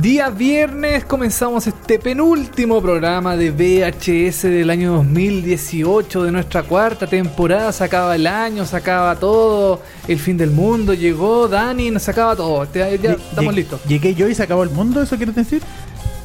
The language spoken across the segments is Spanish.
Día viernes comenzamos este penúltimo programa de VHS del año 2018 de nuestra cuarta temporada. Se acaba el año, se acaba todo, el fin del mundo, llegó Dani, nos acaba todo. Ya, ya estamos listos. Llegué yo y se acabó el mundo, ¿eso quieres decir?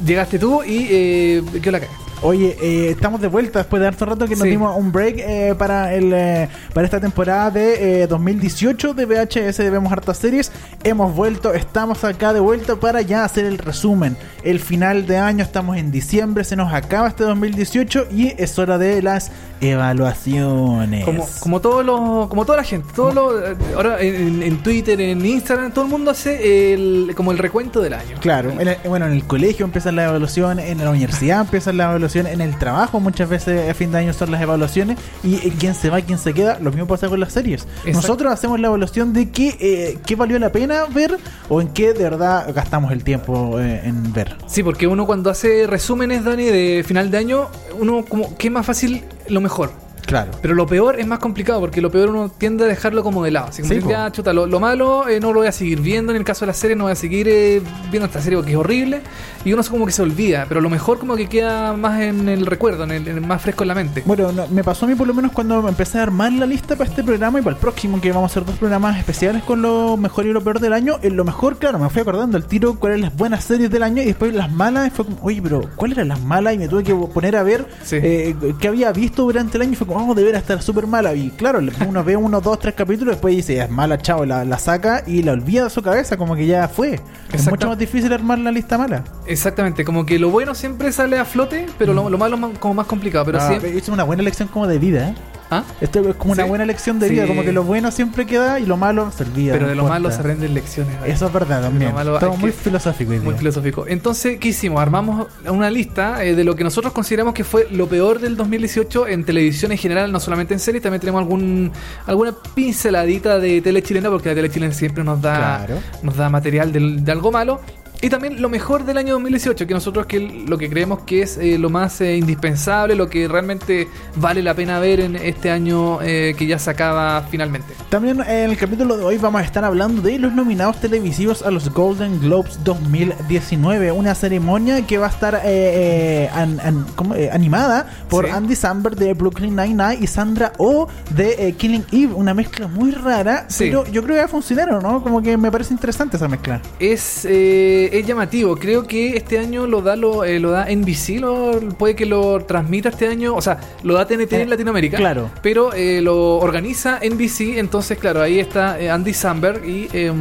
Llegaste tú y eh, ¿qué la? Oye, eh, estamos de vuelta después de harto rato que nos Sí. dimos un break eh, para el eh, para esta temporada de eh, 2018 de VHS de Vemos Hartas Series. Hemos vuelto, estamos acá de vuelta para ya hacer el resumen. El final de año, estamos en diciembre, se nos acaba este 2018 y es hora de las evaluaciones. Como, como todos los, como toda la gente, todos los, eh, ahora en, en Twitter, en Instagram, todo el mundo hace el, como el recuento del año. Claro, en el- bueno, en el colegio empiezan las evaluaciones, en la universidad empiezan las evaluaciones, en el trabajo muchas veces a fin de año son las evaluaciones y eh, quién se va, quién se queda, lo mismo pasa con las series. Exacto. Nosotros hacemos la evaluación de qué, eh, qué valió la pena ver o en qué de verdad gastamos el tiempo eh, en ver. Sí, porque uno cuando hace resúmenes, Dani, de final de año, uno como que es más fácil lo mejor. Claro. Pero lo peor es más complicado porque lo peor uno tiende a dejarlo como de lado. Así como Sí, po. ya, chuta, lo, lo malo eh, no lo voy a seguir viendo. En el caso de la serie, no voy a seguir eh, viendo esta serie porque es horrible. Y uno se como que se olvida. Pero lo mejor, como que queda más en el recuerdo, en el, en el más fresco en la mente. Bueno, no, me pasó a mí por lo menos cuando empecé a armar la lista para este programa y para el próximo, que vamos a hacer dos programas especiales con lo mejor y lo peor del año. En lo mejor, claro, me fui acordando al tiro cuáles eran las buenas series del año y después las malas. Y fue como, oye, pero ¿cuáles eran las malas? Y me tuve que poner a ver Sí. eh, qué había visto durante el año y fue como, vamos, debería estar súper mala. Y claro, uno ve uno, dos, tres capítulos, después dice, es mala, chao, la, la saca y la olvida de su cabeza, como que ya fue. Es mucho más difícil armar la lista mala. Exactamente, como que lo bueno siempre sale a flote, pero lo, lo malo es como más complicado. Pero Ah, siempre. Es una buena lección como de vida, ¿eh? ¿Ah? Esto es como una Sí. buena lección de vida, Sí. como que lo bueno siempre queda y lo malo se olvida. Pero no de lo importa. malo se renden lecciones. Eso es verdad también. Estamos muy filosóficos Muy filosófico. Entonces, ¿qué hicimos? Armamos una lista eh, de lo que nosotros consideramos que fue lo peor del 2018 en televisión en general, no solamente en series, también tenemos algún alguna pinceladita de tele chilena, porque la tele chilena siempre nos da, Claro. nos da material de, algo malo. Y también lo mejor del año 2018, que nosotros que lo que creemos que es eh, lo más eh, indispensable, lo que realmente vale la pena ver en este año eh, que ya se acaba finalmente. También en el capítulo de hoy vamos a estar hablando de los nominados televisivos a los Golden Globes 2019, una ceremonia que va a estar an- an- ¿cómo? Animada por Sí. Andy Samberg de Brooklyn Nine-Nine y Sandra Oh de Killing Eve, una mezcla muy rara, Sí. pero yo creo que va a funcionar, ¿o ¿no? Como que me parece interesante esa mezcla. Es, eh, es llamativo. Creo que este año lo da lo, eh, lo da NBC, lo, puede que lo transmita este año. O sea, lo da TNT Eh, en Latinoamérica. claro. Pero eh, lo organiza NBC. Entonces, claro, ahí está Andy Samberg y eh,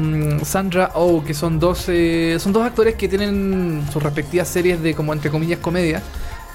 Sandra Oh, que son dos, eh, son dos actores que tienen sus respectivas series de, como entre comillas, comedia.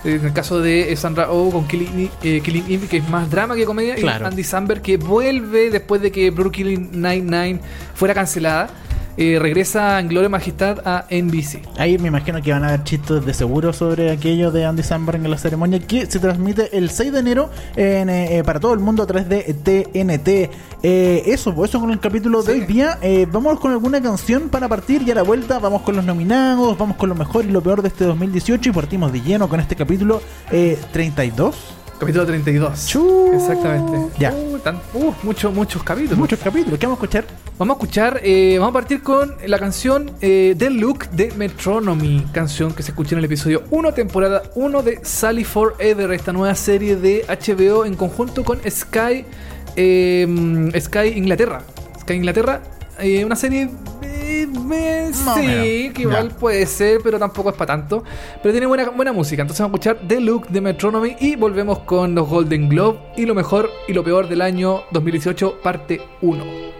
En el caso de Sandra Oh con Killing, eh, Killing Eve, que es más drama que comedia, Claro. y Andy Samberg, que vuelve después de que Brooklyn Nine-Nine fuera cancelada, eh, regresa en Gloria Majestad a NBC. Ahí me imagino que van a haber chistes de seguro sobre aquello de Andy Samberg en la ceremonia que se transmite el 6 de enero en, eh, eh, para todo el mundo a través de TNT. Eh, eso, pues eso con el capítulo de Sí. hoy día. Eh, vamos con alguna canción para partir y a la vuelta vamos con los nominados, vamos con lo mejor y lo peor de este 2018 y partimos de lleno con este capítulo eh, 32. Capítulo 32. Chu. Exactamente. Ya. Uh, tan- uh, muchos, muchos capítulos. Muchos capítulos, ¿qué vamos a escuchar? Vamos a escuchar, eh, vamos a partir con la canción eh, The Look de Metronomy, canción que se escucha en el episodio 1, temporada 1 de Sally Forever, esta nueva serie de HBO en conjunto con Sky, eh, Sky Inglaterra. Sky Inglaterra, eh, una serie... eh, sí, que igual puede ser, pero tampoco es para tanto. Pero tiene buena, buena música. Entonces vamos a escuchar The Look de Metronomy y volvemos con los Golden Globe y lo mejor y lo peor del año 2018, parte 1.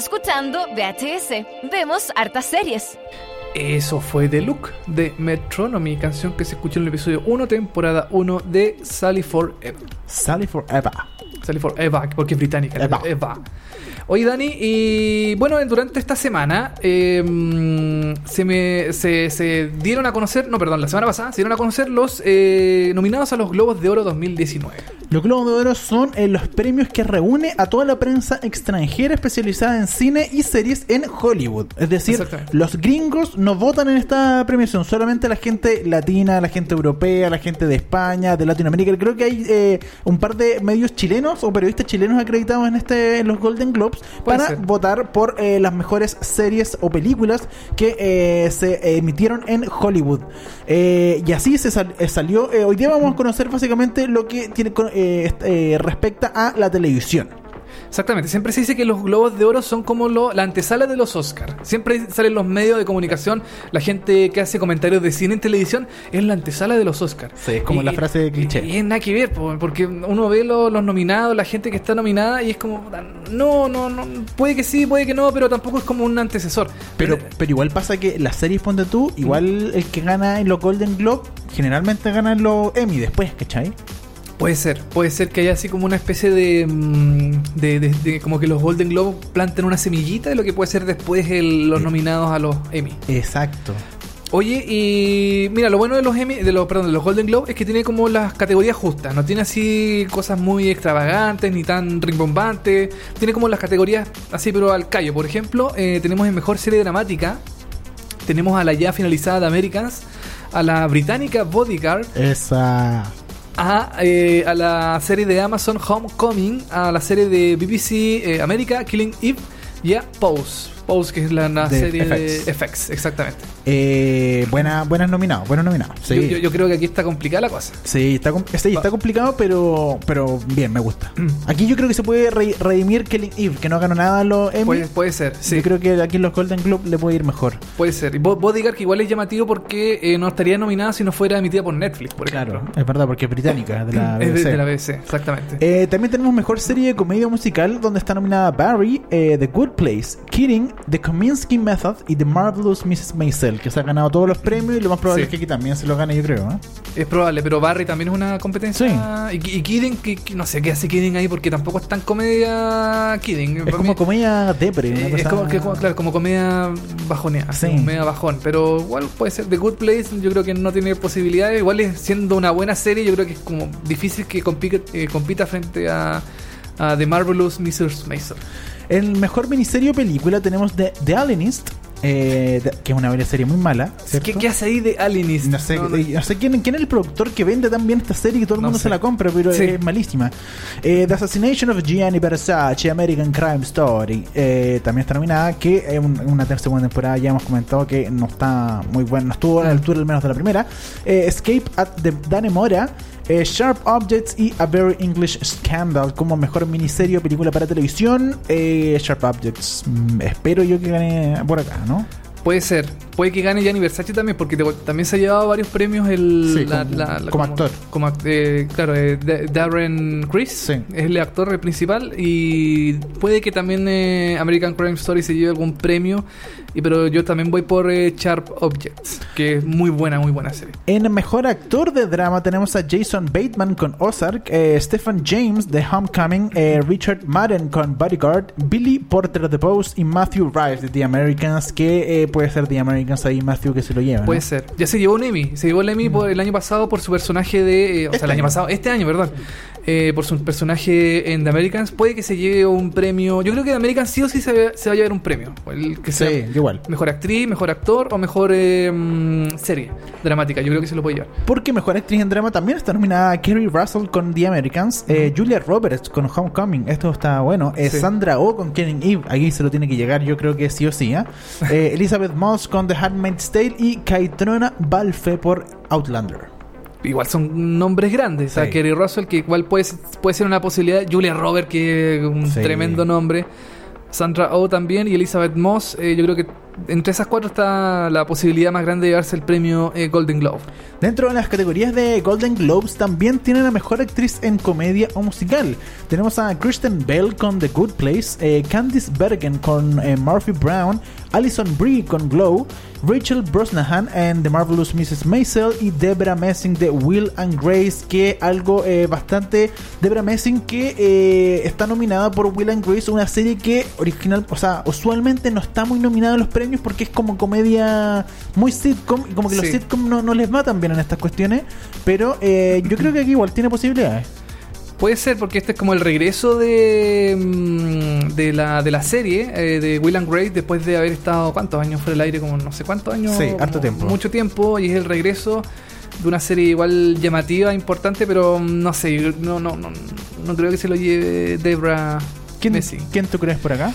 Escuchando VHS. Vemos hartas series. Eso fue The Look de Metronomy, canción que se escuchó en el episodio 1, temporada 1 de Sally for Eva. Sally Forever. Sally for Eva, porque es británica. Eva. Eva. Oye, Dani, y bueno, durante esta semana eh, mm, se, me, se, se dieron a conocer, no, perdón, la semana pasada se dieron a conocer los eh, nominados a los Globos de Oro 2019. Los Globos de Oro son eh, los premios que reúne a toda la prensa extranjera especializada en cine y series en Hollywood. Es decir, los gringos no votan en esta premiación, solamente la gente latina, la gente europea, la gente de España, de Latinoamérica. Creo que hay eh, un par de medios chilenos o periodistas chilenos acreditados en este en los Golden Globes Para ser. votar por eh, las mejores series o películas que eh, se emitieron en Hollywood. Eh, y así se sal- eh, salió. eh, hoy día vamos a conocer básicamente lo que tiene con- eh, eh, respecta a la televisión. Exactamente, siempre se dice que los Globos de Oro son como lo- la antesala de los Oscars. Siempre salen los medios de comunicación, la gente que hace comentarios de cine en televisión, es la antesala de los Oscars. Sí, es como la frase de cliché. Y, y es nada que ver, po, porque uno ve lo- los nominados, la gente que está nominada, y es como, no, no, no, puede que sí, puede que no, pero tampoco es como un antecesor. Pero, pero igual pasa que las series, ponte tú, igual el que gana en los Golden Globe, generalmente gana en los Emmy después, ¿cachai? Puede ser, puede ser que haya así como una especie de, mm, de, de- de- como que los Golden Globes planten una semillita de lo que puede ser después el- los nominados a los Emmy. Exacto. Oye, y mira, lo bueno de los Emmy, de los, perdón, de los Golden Globe es que tiene como las categorías justas, no tiene así cosas muy extravagantes ni tan rimbombantes, tiene como las categorías así pero al callo. Por ejemplo, eh, tenemos en mejor serie dramática, tenemos a la ya finalizada de Americans, a la británica Bodyguard, Esa. A, eh, a la serie de Amazon Homecoming, a la serie de BBC eh, América Killing Eve y a Pose. Pose, que es la, serie FX. de FX, exactamente. Eh, buena, buenas nominados, buenos nominados. Sí, Yo, yo- yo creo que aquí está complicada la cosa. sí, está, sí, está complicado, pero, pero bien, me gusta. Aquí yo creo que se puede re- redimir Killing Eve, que no ganó nada a los Emmy. Puede, puede ser, sí. Yo creo que aquí en los Golden Globe le puede ir mejor. Puede ser. Y Bo- Bodyguard que igual es llamativo porque eh, no estaría nominada si no fuera emitida por Netflix, por ejemplo. Claro, es verdad, porque es británica, de la Es de, BBC. de la BBC, exactamente. Eh, también tenemos mejor serie de comedia musical donde está nominada Barry, eh, The Good Place, Kidding, The Kominsky Method y The Marvelous Mrs. Maisel, que se ha ganado todos los premios y lo más probable Sí. es que aquí también se lo gane, yo creo. ¿eh? Es probable, pero Barry también es una competencia. Y, y Kidding, que, que no sé qué hace Kidding ahí porque tampoco es tan comedia Kidding. Es Para como mí- comedia depre. una es cosa- como, que, claro, como comedia bajoneada, Sí. como media bajón. Pero igual puede ser The Good Place, yo creo que no tiene posibilidades. Igual es- siendo una buena serie, yo creo que es como difícil que compite, eh, compita frente a, a The Marvelous Mrs. Mason. El mejor miniserie o película tenemos The, The Alienist, eh, que es una serie muy mala. ¿Qué, qué hace ahí de Alienist? No sé, No, no. eh, no sé quién, quién es el productor que vende tan bien esta serie que todo el mundo sé. se la compra, pero Sí. es malísima. Eh, The Assassination of Gianni Versace, American Crime Story, eh, también está nominada, que es un- una segunda temporada, ya hemos comentado que no está muy buena, no estuvo a la altura al menos de la primera. Escape at the Danemora. Eh, Sharp Objects y A Very English Scandal como mejor miniserie o película para televisión. Eh, Sharp Objects, mm, espero yo que gane por acá, ¿no? Puede ser. Puede que gane Gianni Versace también, porque te- también se ha llevado varios premios el, Sí, como- como actor. Como, eh, claro, eh, Da- Darren Criss Sí. es el actor principal y puede que también eh, American Crime Story se lleve algún premio. Y, pero yo también voy por eh, Sharp Objects, que es muy buena, muy buena serie. En mejor actor de drama tenemos a Jason Bateman con Ozark, eh, Stephen James de Homecoming, eh, Richard Madden con Bodyguard, Billy Porter de Pose y Matthew Rice de The Americans, que puede ser The Americans ahí Matthew que se lo lleva. ¿no? Puede ser. Ya se llevó un Emmy. Se llevó el Emmy por el año pasado por su personaje de. o Este sea, el año año. pasado, este año, perdón. Eh, por su personaje en The Americans. Puede que se lleve un premio. Yo creo que The Americans sí o sí se, va- se va a llevar un premio. El que Sí, sea yo igual. mejor actriz, mejor actor o mejor eh, mm, serie dramática. Yo creo que se lo puede llevar. Porque mejor actriz en drama también está nominada Kerry Russell con The Americans, eh, Julia Roberts con Homecoming, esto está bueno, eh, Sí. Sandra Oh con Killing Eve, aquí se lo tiene que llegar, yo creo que sí o sí. Eh, Elizabeth Moss con The Handmaid's Tale y Kaitrona Balfe por Outlander. Igual son nombres grandes. O Sí. Kerry Russell, que igual puede, puede ser una posibilidad. Julia Robert, que es un Sí. tremendo nombre. Sandra Oh también. Y Elizabeth Moss. eh, yo creo que entre esas cuatro está la posibilidad más grande de llevarse el premio eh, Golden Globe. Dentro de las categorías de Golden Globes también tienen a mejor actriz en comedia o musical. Tenemos a Kristen Bell con The Good Place, eh, Candice Bergen con Murphy Brown, Alison Brie con Glow, Rachel Brosnahan en The Marvelous Mrs. Maisel y Debra Messing de Will and Grace, que algo eh, bastante Debra Messing que eh, está nominada por Will and Grace, una serie que original, o sea, usualmente no está muy nominada a los premios porque es como comedia muy sitcom y como que los sitcom no, no les va tan bien en estas cuestiones, pero eh, yo creo que aquí igual tiene posibilidades. Puede ser porque este es como el regreso de, mm, de, la, de la serie eh, de Will and Grace después de haber estado cuántos años fuera del aire, como no sé cuántos años. Sí, harto tiempo. Mucho tiempo y es el regreso de una serie igual llamativa, importante, pero mm, no sé, no, no, no, no creo que se lo lleve Debra ¿Quién, Messing. ¿quién tú crees por acá?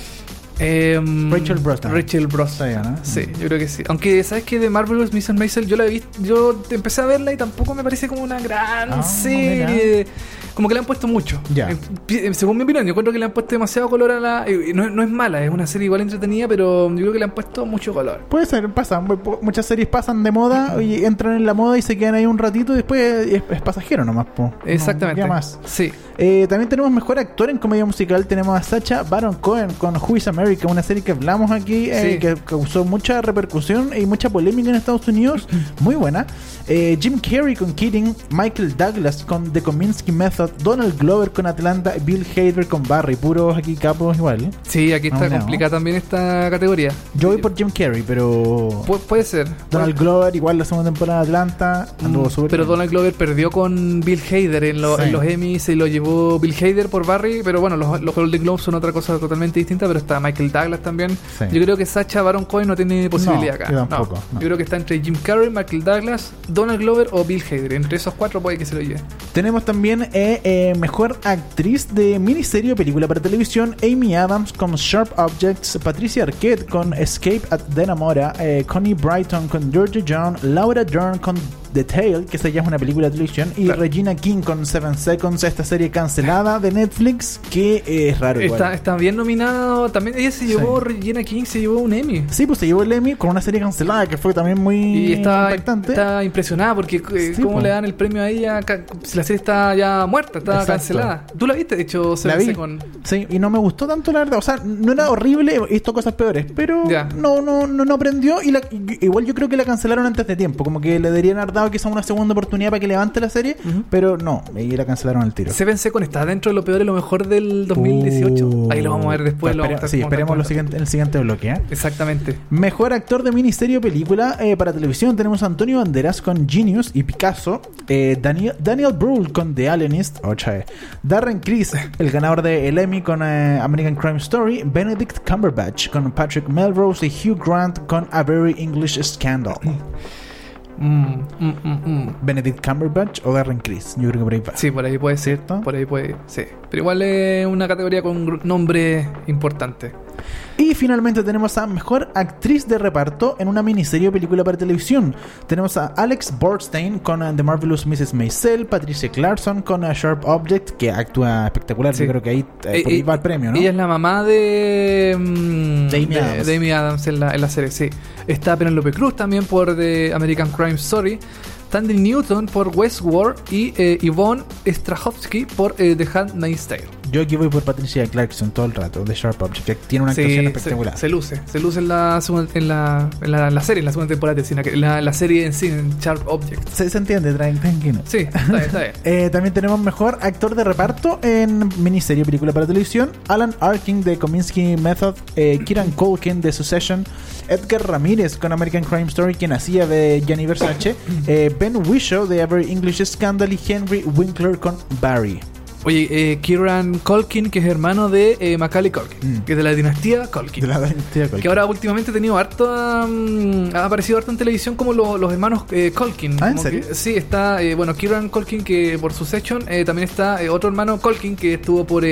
Em, Rachel Brosnahan. Rachel Brosnahan. Sí, ¿no? Sí, yo creo que sí. Aunque, ¿sabes que De Marvelous Mrs. Maisel yo la he visto, yo empecé a verla y tampoco me parece como una gran Ah, serie. Como que le han puesto mucho. Ya. Eh, eh, según mi opinión, yo encuentro que le han puesto demasiado color a la... eh, No, no es mala, es una serie igual entretenida, pero yo creo que le han puesto mucho color. Puede ser, pasa. mu- pu- Muchas series pasan de moda y entran en la moda y se quedan ahí un ratito y después es, es pasajero nomás. po. No Exactamente. más. Sí. Eh, también tenemos mejor actor en comedia musical. Tenemos a Sacha Baron Cohen con Who is America, una serie que hablamos aquí eh, Sí. que causó mucha repercusión y mucha polémica en Estados Unidos. Muy buena. Jim Carrey con Kidding, Michael Douglas con The Kominsky Method, Donald Glover con Atlanta, Bill Hader con Barry. Puros aquí capos igual. Sí, aquí está No, no. complicada también esta categoría. Yo voy por Jim Carrey, pero Pu- puede ser. Donald Glover, igual la segunda temporada de Atlanta, anduvo Mm, Pero bien. Donald Glover perdió con Bill Hader en, lo- Sí. en los Emmys, se lo llevó Bill Hader por Barry, pero bueno, los, los Golden Globes son otra cosa totalmente distinta, pero está Michael Douglas también. Sí. Yo creo que Sacha Baron Cohen no tiene posibilidad No, acá. tampoco. Yo creo que está entre Jim Carrey, Michael Douglas, Donald Glover o Bill Hader. Entre esos cuatro puede que se lo lleve. Tenemos también eh, eh, mejor actriz de miniserie o película para televisión, Amy Adams con Sharp Objects, Patricia Arquette con Escape at Denamora, eh, Connie Brighton con Georgia John, Laura Dern con The Tale, que esta ya es una película de televisión, y Claro. Regina King con Seven Seconds, esta serie cancelada de Netflix, que eh, es raro igual. Está, está bien nominado. También ella se llevó, Regina King se llevó un Emmy. Sí, pues se llevó el Emmy con una serie cancelada que fue también muy Y está, impactante. está impresionada porque eh, Sí, cómo po. le dan el premio a ella la serie está ya muerta, está Exacto. cancelada. ¿Tú la viste? De hecho, se La vi. con Sí, y no me gustó tanto la verdad. O sea, no era horrible, he visto cosas peores, pero Ya. no, no, no, no aprendió. Y la- igual yo creo que la cancelaron antes de tiempo. Como que le deberían haber dado quizá una segunda oportunidad para que levante la serie, pero no, y la cancelaron al tiro. Seven Second está dentro de lo peor y lo mejor del 2018. Uh. Ahí lo vamos a ver después. lo Espere- vamos a estar sí, esperemos lo siguiente, el siguiente bloque. ¿eh? Exactamente. Mejor actor de miniserie o película eh, para televisión tenemos a Antonio Banderas con Genius y Picasso, eh, Daniel, Daniel Brühl con The Alienist, vez, Darren Criss, el ganador de el Emmy con American Crime Story, Benedict Cumberbatch con Patrick Melrose y Hugh Grant con A Very English Scandal. Mm, mm, mm, mm. Benedict Cumberbatch o Darren Criss, yo creo que por ahí va. Sí, por ahí puede ser. ¿Cierto? Por ahí puede Sí. Pero igual es una categoría con nombre importante. Y finalmente tenemos a Mejor Actriz de Reparto en una miniserie o película para televisión. Tenemos a Alex Borstein con uh, The Marvelous Mrs. Maisel, Patricia Clarkson con a Sharp Object, que actúa espectacular. Sí. Yo creo que ahí, eh, Eh, va el premio, ¿no? Ella es la mamá de. mm, De Amy Adams. Adams en la, en la serie, sí. Está Penelope Cruz también por The American Crime Story. Tandy Newton por Westworld y eh, Yvonne Strahovski por eh, The Handmaid's Tale. Yo aquí voy por Patricia Clarkson todo el rato, de Sharp Object, tiene una actuación espectacular. se luce, se luce en la, segunda- en la, en la, en la serie, en la segunda temporada que- la, la serie en sí, en Sharp Object. Se, se entiende, tran- tranquilo. Sí, está bien, está bien. Eh, también tenemos mejor actor de reparto en miniserie película para televisión. Alan Arkin de Kominsky Method, eh, Kieran Culkin de Succession, Edgar Ramírez con American Crime Story, quien hacía de Gianni Versace, eh, Ben Whishaw de Every English Scandal y Henry Winkler con Barry. Oye, eh, Kieran Culkin, que es hermano de eh, Macaulay Culkin, Mm. que es de la dinastía Culkin. De la dinastía Culkin. Que ahora últimamente ha tenido harto, um, ha aparecido harto en televisión como lo- los hermanos eh, Colkin. Ah, ¿en serio? que- sí, está, eh, bueno, Kieran Colkin que por Succession, eh, también está otro hermano Colkin que estuvo por,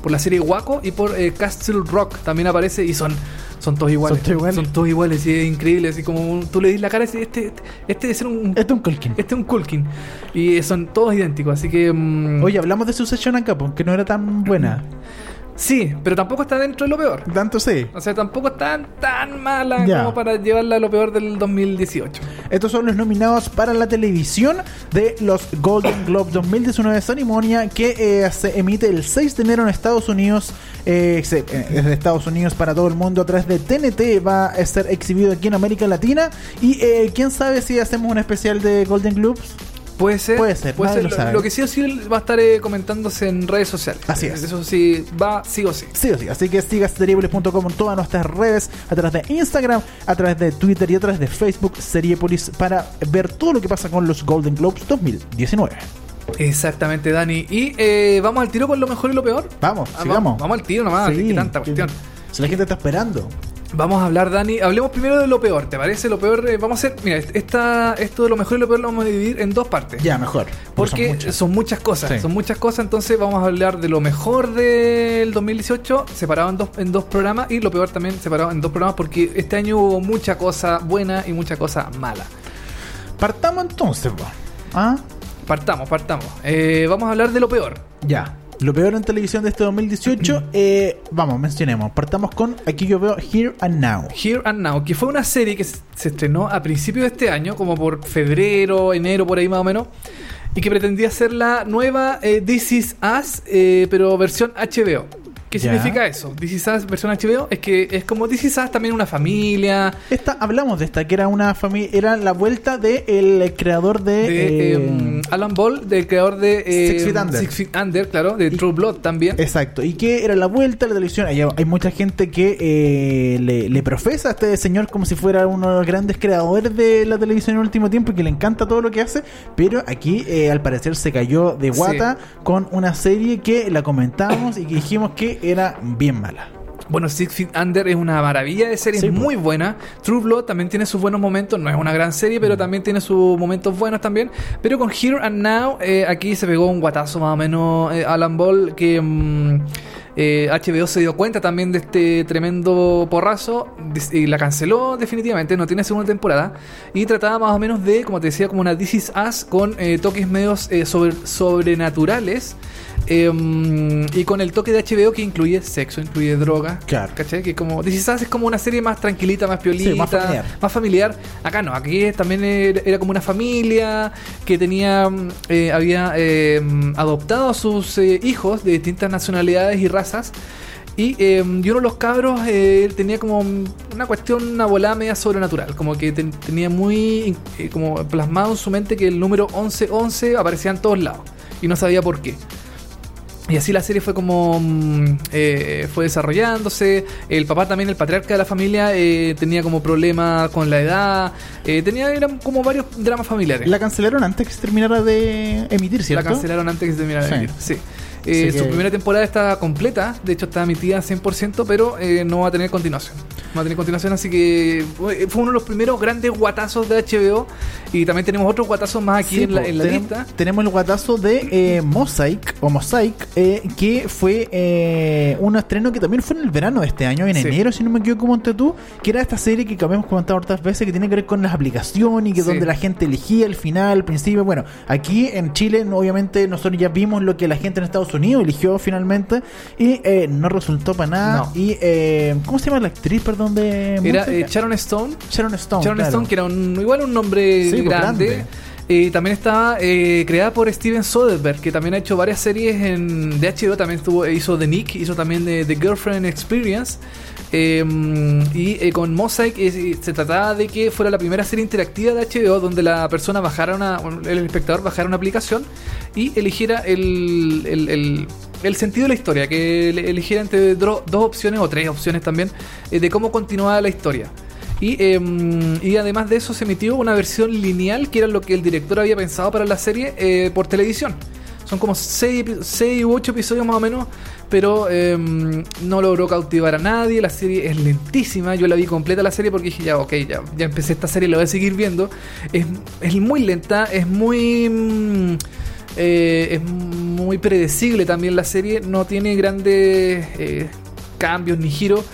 por la serie Waco y por Castle Rock, también aparece y son... Son todos iguales. Son todos iguales. Son todos iguales y es increíble. Así como un- tú le dis la cara y dices, este, este, este debe ser un, Este es un Culkin. este es un Culkin. Y son todos idénticos. Así que. mm, Oye, hablamos de Succession acá, porque no era tan buena. Sí, pero tampoco está dentro de lo peor. Tanto sí. O sea, tampoco es tan, tan mala como para llevarla a lo peor del 2018. Estos son los nominados para la televisión de los Golden Globe 2019 ceremonia que eh, se emite el 6 de enero en Estados Unidos. eh, se- eh, es de Estados Unidos para todo el mundo a través de TNT. Va a ser exhibido aquí en América Latina. Y eh, quién sabe si hacemos un especial de Golden Globes. Puede ser. Puede ser, nadie lo Lo, lo que sí o sí va a estar eh, comentándose en redes sociales. Así es. Eso sí, va sí o sí. Sí o sí, así que sigas seriepolis.com en todas nuestras redes, a través de Instagram, a través de Twitter y a través de Facebook Seriepolis para ver todo lo que pasa con los Golden Globes 2019. Exactamente, Dani. Y eh, vamos al tiro con lo mejor y lo peor. Vamos, Ah, sigamos. Vamos, vamos al tiro nomás. Sí, tanta que- cuestión. Si la gente está esperando. Vamos a hablar, Dani. Hablemos primero de lo peor. ¿Te parece? Lo peor. eh, vamos a hacer. Mira, esta, esto de lo mejor y lo peor lo vamos a dividir en dos partes. Ya, mejor. Porque son son, muchas. cosas, Sí. son muchas cosas, entonces vamos a hablar de lo mejor del 2018, separado en dos, en dos programas, y lo peor también separado en dos programas, porque este año hubo mucha cosa buena y mucha cosa mala. Partamos entonces. ¿Ah? Partamos, partamos. Eh, vamos a hablar de lo peor. Ya. Lo peor en televisión de este 2018, eh, vamos, mencionemos. Partamos con, aquí yo veo Here and Now. Here and Now, que fue una serie que se estrenó a principios de este año, como por febrero, enero, por ahí más o menos, y que pretendía ser la nueva eh, This Is Us, eh, pero versión HBO. ¿Qué Ya. significa eso? This Is Us versión HBO es que es como This Is Us también una familia, Esta, hablamos de esta, que era una familia, era la vuelta del creador de... de eh, em, Alan Ball, del creador de eh, Six Feet Under. Six Feet Under, claro, de Y- True Blood también. Exacto, y que era la vuelta a la televisión. Hay, hay mucha gente que eh, le, le profesa a este señor como si fuera uno de los grandes creadores de la televisión en el último tiempo y que le encanta todo lo que hace, pero aquí eh, al parecer se cayó de guata con una serie que la comentábamos y que dijimos que era bien mala. Bueno, Six Feet Under es una maravilla de serie, Sí, muy buena. True Blood también tiene sus buenos momentos, no es una gran serie, Mm. pero también tiene sus momentos buenos también. Pero con Here and Now, eh, aquí se pegó un guatazo más o menos eh, Alan Ball, que mm, eh, HBO se dio cuenta también de este tremendo porrazo y la canceló definitivamente, no tiene segunda temporada. Y trataba más o menos de, como te decía, como una This Is Us con eh, toques medios eh, sobre- sobrenaturales. Eh, y con el toque de HBO que incluye sexo, incluye droga. Claro. ¿Cachai? Que como Us es como una serie más tranquilita, más piolita, Sí, más familiar. más familiar. Acá no, aquí también era, era como una familia que tenía, mm, eh, había eh, mm, adoptado a sus eh, hijos de distintas nacionalidades y razas. Y, eh, y uno de los cabros eh, tenía como una cuestión, una volada media sobrenatural. Como que ten- tenía muy eh, como plasmado en su mente que el número 1111 aparecía en todos lados. Y no sabía por qué. Y así la serie fue como mm, eh, fue desarrollándose. El papá también, el patriarca de la familia, eh, tenía como problemas con la edad. Eh, tenía eran como varios dramas familiares. La cancelaron antes que se terminara de emitir, ¿cierto? La cancelaron antes que se terminara de Sí. emitir. Sí. Eh, Su que- primera temporada está completa, de hecho está emitida 100%, pero eh, no va a tener continuación. No va a tener continuación, así que eh, fue uno de los primeros grandes guatazos de HBO. Y también tenemos otros guatazos más aquí Sí, en la, en la lista. Tenemos el guatazo de eh, Mosaic, o Mosaic, eh, que fue eh, un estreno que también fue en el verano de este año, en Sí. enero, si no me equivoco, Monte tú, que era esta serie que habíamos comentado otras veces, que tiene que ver con las aplicaciones y que Sí. donde la gente elegía el final, el principio. Bueno, aquí en Chile, obviamente, nosotros ya vimos lo que la gente en Estados Unidos eligió finalmente y eh, no resultó para nada. No. Y, eh, ¿cómo se llama la actriz, perdón, de Era eh, Sharon Stone. Sharon Stone. Sharon claro. Stone, que era un, igual un nombre Sí, pues, grande. grande. También estaba eh, creada por Steven Soderbergh, que también ha hecho varias series en, de HBO. También estuvo, hizo The Nick, hizo también de The Girlfriend Experience. Eh, y eh, con Mosaic eh, se trataba de que fuera la primera serie interactiva de HBO donde la persona bajara una, el espectador bajara una aplicación y eligiera el, el- sentido de la historia, que eligiera entre dos opciones o tres opciones también eh, de cómo continuaba la historia. Y, eh, y además de eso se emitió una versión lineal, que era lo que el director había pensado para la serie, eh, por televisión. Son como 6 u 8 episodios más o menos, pero eh, no logró cautivar a nadie. La serie es lentísima. Yo la vi completa la serie porque dije, ya, ok, ya, ya empecé esta serie, la voy a seguir viendo. Es, es muy lenta, es muy... mm, eh, es muy predecible también la serie, no tiene grandes eh, cambios ni giros.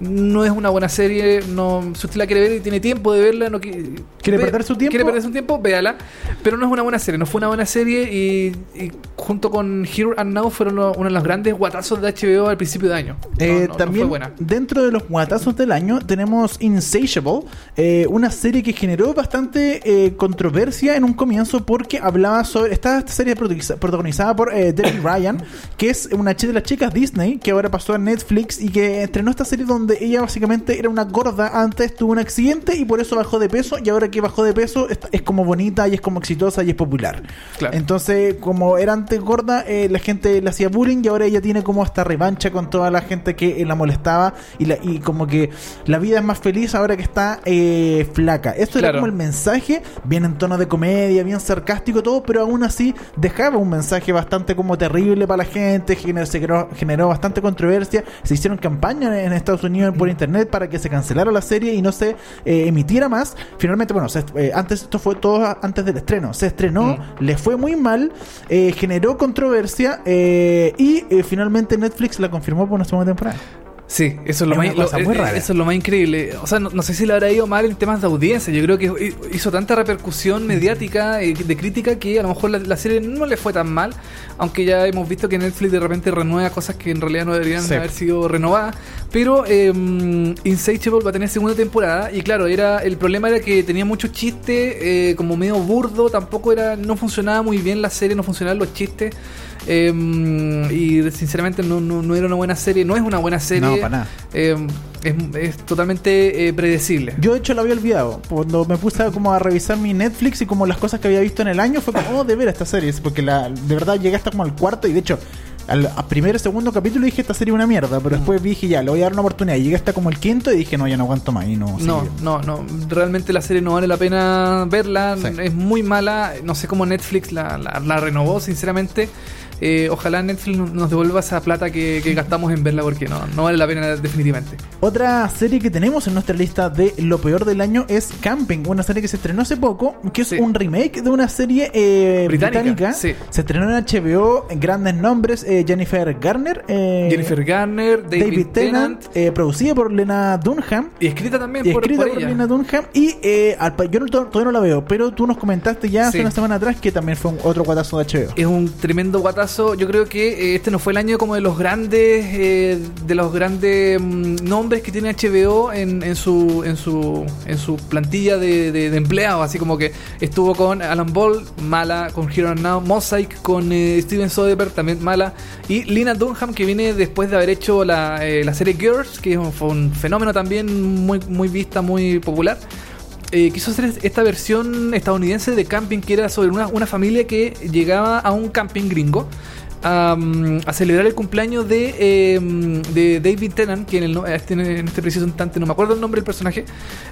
No es una buena serie, no, si usted la quiere ver y tiene tiempo de verla, no qui- ¿Quiere ve- perder su tiempo? Quiere perder su tiempo, véala. Pero no es una buena serie, no fue una buena serie y, y junto con Here and Now fueron uno de los grandes guatazos de HBO al principio de año. No, Eh, no- no también fue buena. dentro de los guatazos del año tenemos Insatiable, eh, una serie que generó bastante eh, controversia en un comienzo porque hablaba sobre esta, esta serie protagoniza- protagonizada por eh, Debbie Ryan, que es una de las chicas Disney que ahora pasó a Netflix y que estrenó esta serie donde ella básicamente era una gorda antes tuvo un accidente y por eso bajó de peso y ahora que bajó de peso es, es como bonita y es como exitosa y es popular. Claro. Entonces, como era antes gorda, eh, la gente le hacía bullying y ahora ella tiene como esta revancha con toda la gente que eh, la molestaba y, la, y como que la vida es más feliz ahora que está eh, flaca. Esto era como el mensaje, bien en tono de comedia, bien sarcástico todo, pero aún así dejaba un mensaje bastante como terrible para la gente, generó, generó bastante controversia, se hicieron campañas en Estados Unidos por internet para que se cancelara la serie y no se eh, emitiera más. Finalmente, bueno, se- eh, antes esto fue todo antes del estreno, se estrenó, le fue muy mal, eh, generó controversia y finalmente Netflix la confirmó por una segunda temporada. Sí, eso es lo, Es más, una cosa lo- muy eh, rara. eso es lo más increíble. O sea, no, no sé si le habrá ido mal en temas de audiencia. Yo creo que hizo tanta repercusión mediática y de crítica que a lo mejor la, la serie no le fue tan mal. Aunque ya hemos visto que Netflix de repente renueva cosas que en realidad no deberían Sí. haber sido renovadas. Pero eh, Insatiable va a tener segunda temporada. Y claro, era el problema era que tenía muchos chistes, eh, como medio burdo. Tampoco era no funcionaba muy bien la serie, no funcionaban los chistes. Eh, y sinceramente no, no, no era una buena serie, no es una buena serie. No, para nada. Eh, es, es totalmente eh, predecible. Yo de hecho la había olvidado. Cuando me puse como a revisar mi Netflix y como las cosas que había visto en el año, fue como, oh, de ver esta serie. Porque la, de verdad llegué hasta como al cuarto y de hecho, al a primer segundo capítulo dije esta serie es una mierda. Pero después dije ya, le voy a dar una oportunidad. Y llegué hasta como el quinto y dije, no, ya no aguanto más. Y no, No, no, no. Realmente la serie no vale la pena verla. Sí. Es muy mala. No sé cómo Netflix la, la- la renovó, sinceramente. Eh, ojalá Netflix nos- devuelva esa plata que, que gastamos en verla porque no, no vale la pena definitivamente. Otra serie que tenemos en nuestra lista de lo peor del año es Camping, una serie que se estrenó hace poco, que es Sí. un remake de una serie eh, Británica, británica. sí. Se estrenó en HBO, en grandes nombres, eh, Jennifer Garner, Jennifer Garner, David, David Tennant, Tennant, producida por Lena Dunham. y escrita también y por, escrita por. Lena Dunham y al yo no- todavía no la veo pero tú nos comentaste ya hace Sí. una semana atrás que también fue un- otro guatazo de HBO Es un tremendo guatazo. Yo creo que eh, este no fue el año como de los grandes, eh, de los grandes mm, nombres que tiene HBO en, su en su en su plantilla de, de- empleados. Así como que estuvo con Alan Ball, mala, con Hero Now, Mosaic, con eh, Steven Soderbergh, también mala, y Lina Dunham que viene después de haber hecho la, la serie Girls, que fue un fenómeno también muy muy vista, muy popular eh, quiso hacer esta versión estadounidense de camping que era sobre una, una familia que llegaba a un camping gringo a, celebrar el cumpleaños de, eh, de David Tennant, que este- en este preciso instante no me acuerdo el nombre del personaje,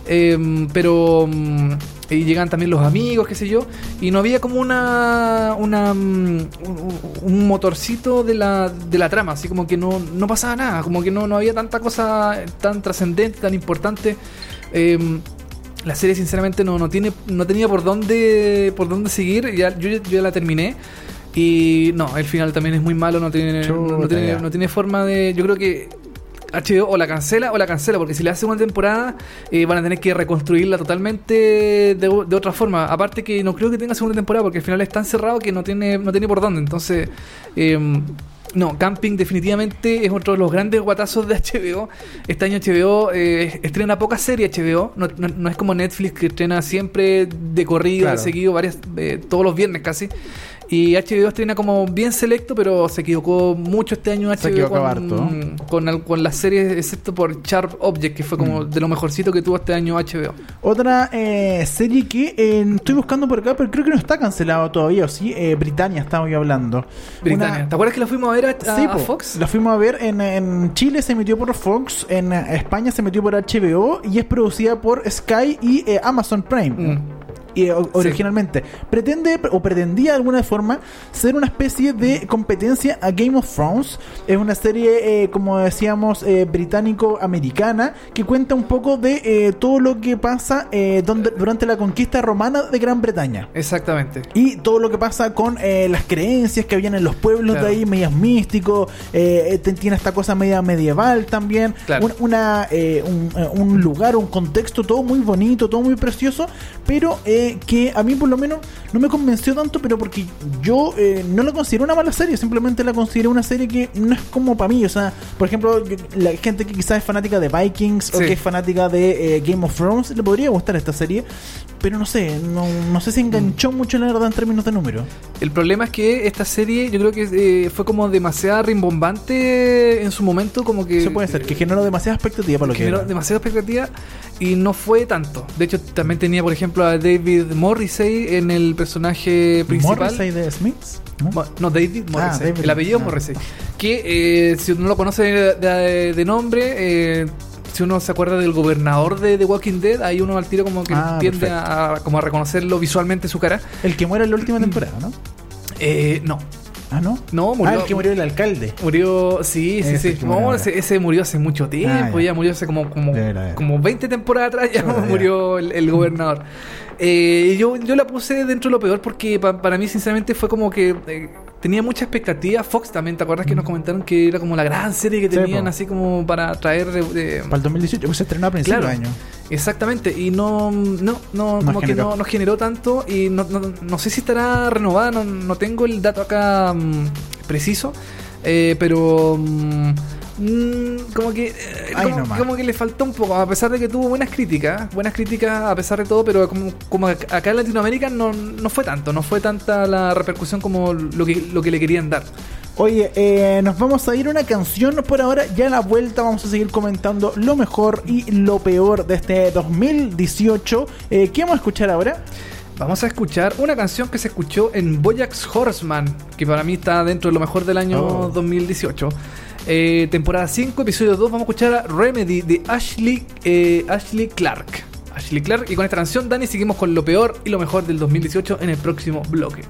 eh, pero mm, y llegan también los amigos, qué sé yo, y no había como una, una mm, un, motorcito de la, de la trama, así como que no, no pasaba nada, como que no, no había tanta cosa tan trascendente, tan importante. Eh, la serie sinceramente no, no tiene no tenía por dónde por dónde seguir. Ya, yo, yo ya la terminé. Y no el final también es muy malo no tiene no, tiene, ya. no tiene forma de yo creo que HBO o la cancela o la cancela porque si le hace una temporada eh, van a tener que reconstruirla totalmente de, de otra forma. Aparte que no creo que tenga segunda temporada porque el final es tan cerrado que no tiene no tiene por dónde. Entonces eh, no, Camping definitivamente es otro de los grandes guatazos de HBO. Este año HBO eh, estrena pocas series HBO. No, no- no es como Netflix que estrena siempre de corrido, Claro. de seguido, varias, eh, todos los viernes casi. Y HBO estrena como bien selecto, pero se equivocó mucho este año HBO Se equivocó con, harto. con, con las series, excepto por Sharp Object, que fue como Mm. de lo mejorcito que tuvo este año HBO. otra eh, serie que eh, estoy buscando por acá pero creo que no está cancelado todavía ¿o sí Eh, Britannia estamos hablando Britannia. Una- ¿Te acuerdas que la fuimos a ver a, a- Sí, a po. Fox? La fuimos a ver en, en Chile, se emitió por Fox, en España se emitió por HBO y es producida por Sky y eh, Amazon Prime. Mm. Eh, originalmente pretende o pretendía de alguna forma ser una especie de competencia a Game of Thrones es una serie eh, como decíamos eh, británico americana que cuenta un poco de todo lo que pasa donde, durante la conquista romana de Gran Bretaña Exactamente. y todo lo que pasa con las creencias que habían en los pueblos Claro. de ahí, medias místicos, tiene esta cosa media medieval también, Claro. Un- una, un, un lugar, un contexto, todo muy bonito, todo muy precioso, pero eh, que a mí por lo menos no me convenció tanto, pero porque yo eh, no la considero una mala serie, simplemente la considero una serie que no es como para mí, o sea, por ejemplo, la gente que quizás es fanática de Vikings o que es fanática de eh, Game of Thrones, le podría gustar esta serie, pero no sé, no, no sé si enganchó mucho la verdad en términos de número. El problema es que esta serie yo creo que eh, fue como demasiado rimbombante en su momento, como que... Eso puede ser, que generó demasiada expectativa para lo que generó era. demasiada expectativa y no fue tanto. De hecho, también tenía, por ejemplo, a David Morrissey en el personaje principal. Morrissey de Smiths, ¿no? No, David Morrissey. David, el apellido ah. es Morrissey. Que eh, si uno lo conoce de, de- de nombre, eh, si uno se acuerda del gobernador de The Walking Dead, ahí uno al tiro como que Ah, tiende a, como a reconocerlo visualmente su cara. El que muere en la última temporada, ¿no? Eh, no, Ah, ¿no? no, Ah, murió. el que murió el alcalde. Murió, sí, sí, Ese sí. No, ese, ese murió hace mucho tiempo, Ah, ya. ya. murió hace como, como, como 20 temporadas atrás, ya. murió el, el gobernador. Eh, yo, yo la puse dentro de lo peor porque pa- para mí, sinceramente, fue como que eh, tenía mucha expectativa. Fox también, ¿te acuerdas que nos comentaron que era como la gran serie que tenían, así como para traer Para el 2018, pues se estrenó a principios Claro. de año. Exactamente, y no, no, no, No como que generó. no, no generó tanto y no, no, no sé si estará renovada, no, no tengo el dato acá mm, preciso, eh, pero mm, mm, como que eh, como, que le faltó un poco, a pesar de que tuvo buenas críticas, buenas críticas a pesar de todo, pero como, como ac- acá en Latinoamérica no, no fue tanto, no fue tanta la repercusión como lo que, lo que le querían dar. Oye, eh, nos vamos a ir a una canción por ahora. Ya a la vuelta vamos a seguir comentando lo mejor y lo peor de este 2018. Eh, ¿Qué vamos a escuchar ahora? Vamos a escuchar una canción que se escuchó en Boyax Horseman, que para mí está dentro de lo mejor del año Oh. 2018. Eh, temporada 5, episodio 2, vamos a escuchar a Remedy de Ashley, eh, Ashley Clark. Ashley Clark, y con esta canción, Dani, seguimos con lo peor y lo mejor del 2018 en el próximo bloque.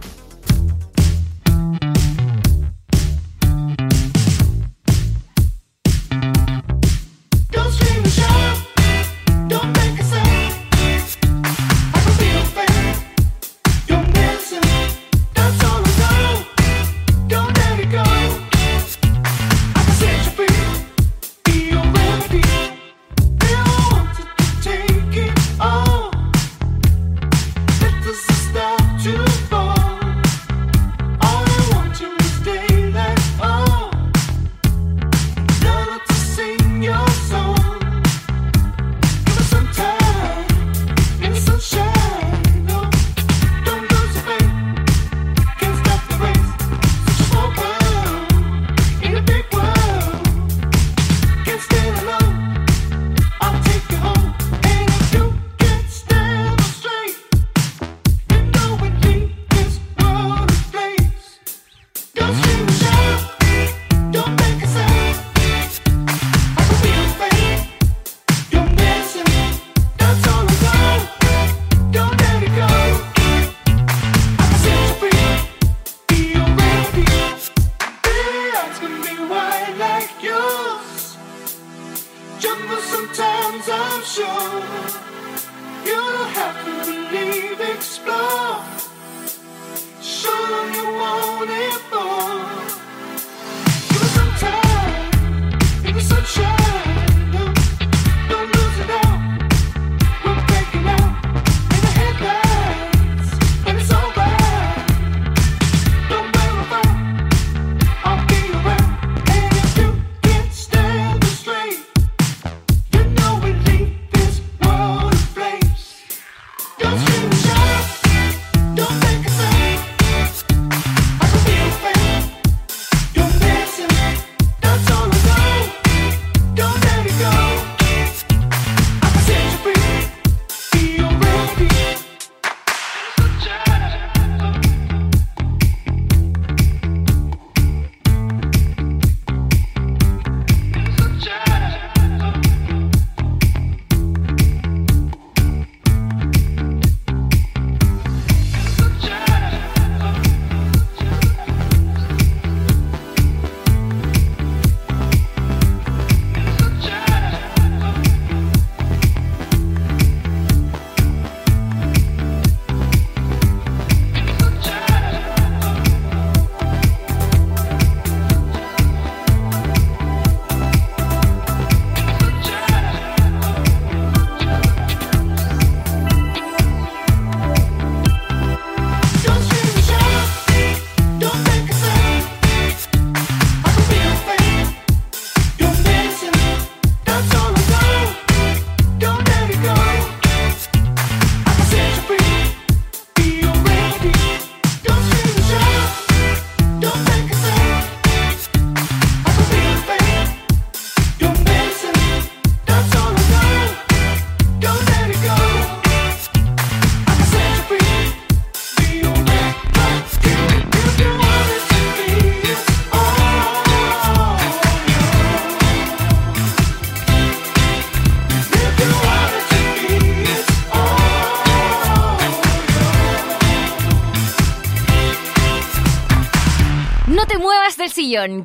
sometimes I'm sure.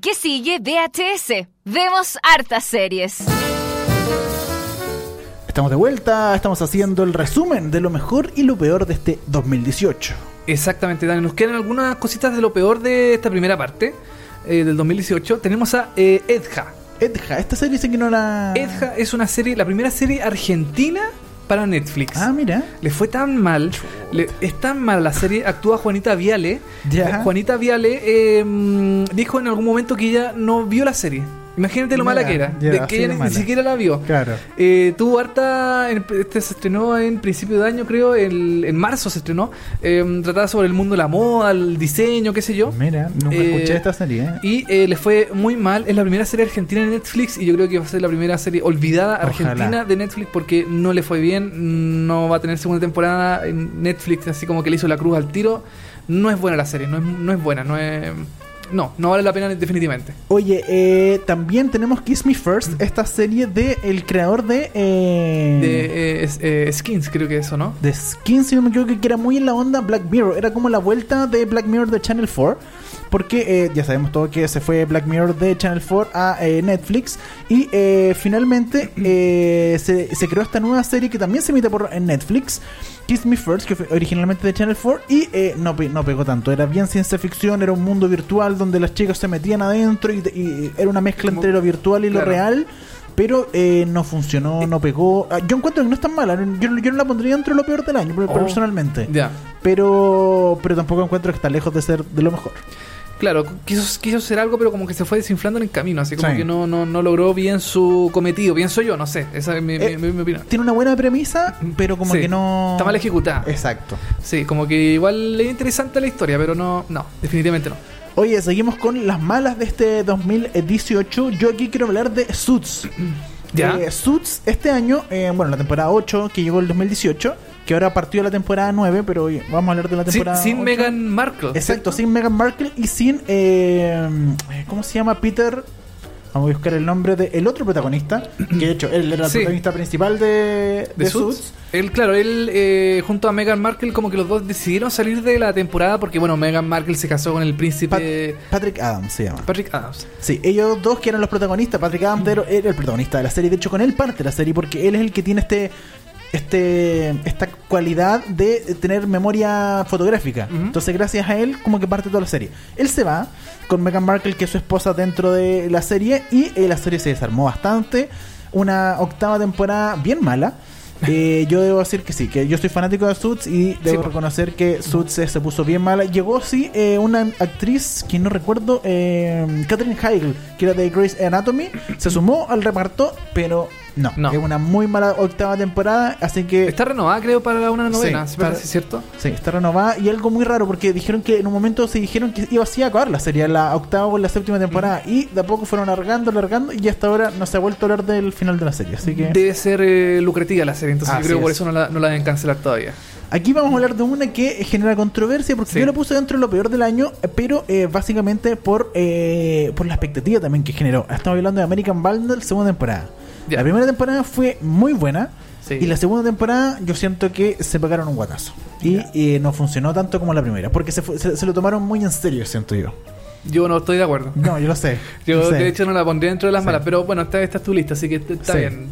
Que sigue VHS. Vemos hartas series. Estamos de vuelta, estamos haciendo el resumen de lo mejor y lo peor de este 2018. Exactamente, Dani. Nos quedan algunas cositas de lo peor de esta primera parte eh, del 2018. Tenemos a eh, Edja. Edja, esta serie dice que no la... Edja es una serie, la primera serie argentina para Netflix. Ah, mira. Le fue tan mal, le- es tan mala la serie, actúa Juanita Viale. Ya. Juanita Viale eh, mm, dijo en algún momento que ella no vio la serie. Imagínate lo mala que era, de que de ella ni, siquiera la vio. Claro. Eh, tuvo harta. Este se estrenó en principio de año, creo. el- en marzo se estrenó. Eh, trataba sobre el mundo de la moda, el diseño, qué sé yo. Mira, nunca Eh, escuché esta serie. ¿eh? Y eh, le fue muy mal. Es la primera serie argentina en Netflix. Y yo creo que va a ser la primera serie olvidada Ojalá. argentina de Netflix porque no le fue bien. No va a tener segunda temporada en Netflix, así como que le hizo la cruz al tiro. No es buena la serie, no es, no es buena, no es. No, no vale la pena definitivamente. Oye, eh, también tenemos Kiss Me First, esta serie de el creador de... eh, De eh, es- eh, Skins, creo que eso, ¿no? de Skin, si no me equivoco, que era muy en la onda Black Mirror. Era como la vuelta de Black Mirror de Channel 4. Porque eh, ya sabemos todo que se fue Black Mirror de Channel 4 a eh, Netflix. Y eh, finalmente eh, se, se creó esta nueva serie que también se emite por en Netflix. Kiss Me First, que fue originalmente de Channel 4. Y eh, no, no pegó tanto. Era bien ciencia ficción, era un mundo virtual donde las chicas se metían adentro. Y, y era una mezcla Como- entre lo virtual y lo real. Pero eh, no funcionó, no pegó. Ah, Yo encuentro que no es tan mala. Yo, yo no la pondría dentro de lo peor del año, Oh. personalmente. Ya. Pero pero tampoco encuentro que está lejos de ser de lo mejor. Claro, quiso, quiso hacer algo, pero como que se fue desinflando en el camino, así como Sí. que no, no, no logró bien su cometido. Pienso yo, no sé, esa es mi, mi- Eh, mi- mi opinión. Tiene una buena premisa, pero como Sí, que no. Está mal ejecutada. Exacto. Sí, como que igual es interesante la historia, pero no, no, definitivamente no. Oye, seguimos con las malas de este 2018. Yo aquí quiero hablar de Suits. Ya. Eh, Suits este año, eh, bueno, la temporada 8 que llegó el 2018, que ahora partió la temporada 9, pero vamos a hablar de la Sin, temporada sin 8. Meghan Markle. Exacto, sin Meghan Markle y sin. eh, ¿Cómo se llama? Peter. Vamos a buscar el nombre del otro protagonista. Que de hecho, él era el Sí. protagonista principal de, De de Suits. Suits. Él, claro, él eh, junto a Meghan Markle, como que los dos decidieron salir de la temporada porque, bueno, Meghan Markle se casó con el príncipe Pat- Patrick Adams se llama. Patrick Adams. Sí, ellos dos que eran los protagonistas. Patrick Adams era era el protagonista de la serie. De hecho, con él parte la serie porque él es el que tiene este este esta cualidad de tener memoria fotográfica. Ujú. Entonces, gracias a él, como que parte toda la serie. Él se va con Meghan Markle, que es su esposa dentro de la serie, y eh, la serie se desarmó bastante. Una octava temporada bien mala. Eh, yo debo decir que sí, que yo soy fanático de Suits y debo po. reconocer que Suits se, se puso bien mala. Llegó, sí, eh, una actriz que no recuerdo, eh, Catherine Heigl, que era de Grey's Anatomy, se sumó al reparto, pero no, No. es una muy mala octava temporada, así que... Está renovada, creo, para una novena, Sí, ¿sí parece está- cierto? Sí, está renovada y algo muy raro porque dijeron que en un momento se dijeron que iba así a acabar la serie, la octava o la séptima temporada y de a poco fueron alargando, alargando y hasta ahora no se ha vuelto a hablar del final de la serie. Así que Debe ser eh, lucrativa la serie, entonces yo creo que por es. eso no la, no la deben cancelar todavía. aquí vamos a hablar de una que genera controversia porque Sí. yo la puse dentro de lo peor del año, eh, pero eh, básicamente por, eh, por la expectativa también que generó. Estamos hablando de American Vandal, segunda temporada. Ya. La primera temporada fue muy buena. Sí. Y la segunda temporada yo siento que se pegaron un guatazo. Y eh, no funcionó tanto como la primera. Porque se, fue- se, se lo tomaron muy en serio, siento yo. Yo no estoy de acuerdo. No, yo lo sé. Yo lo sé. de hecho no la pondría dentro de las Sí. malas, pero bueno, esta, esta es tu lista, así que está Sí. bien.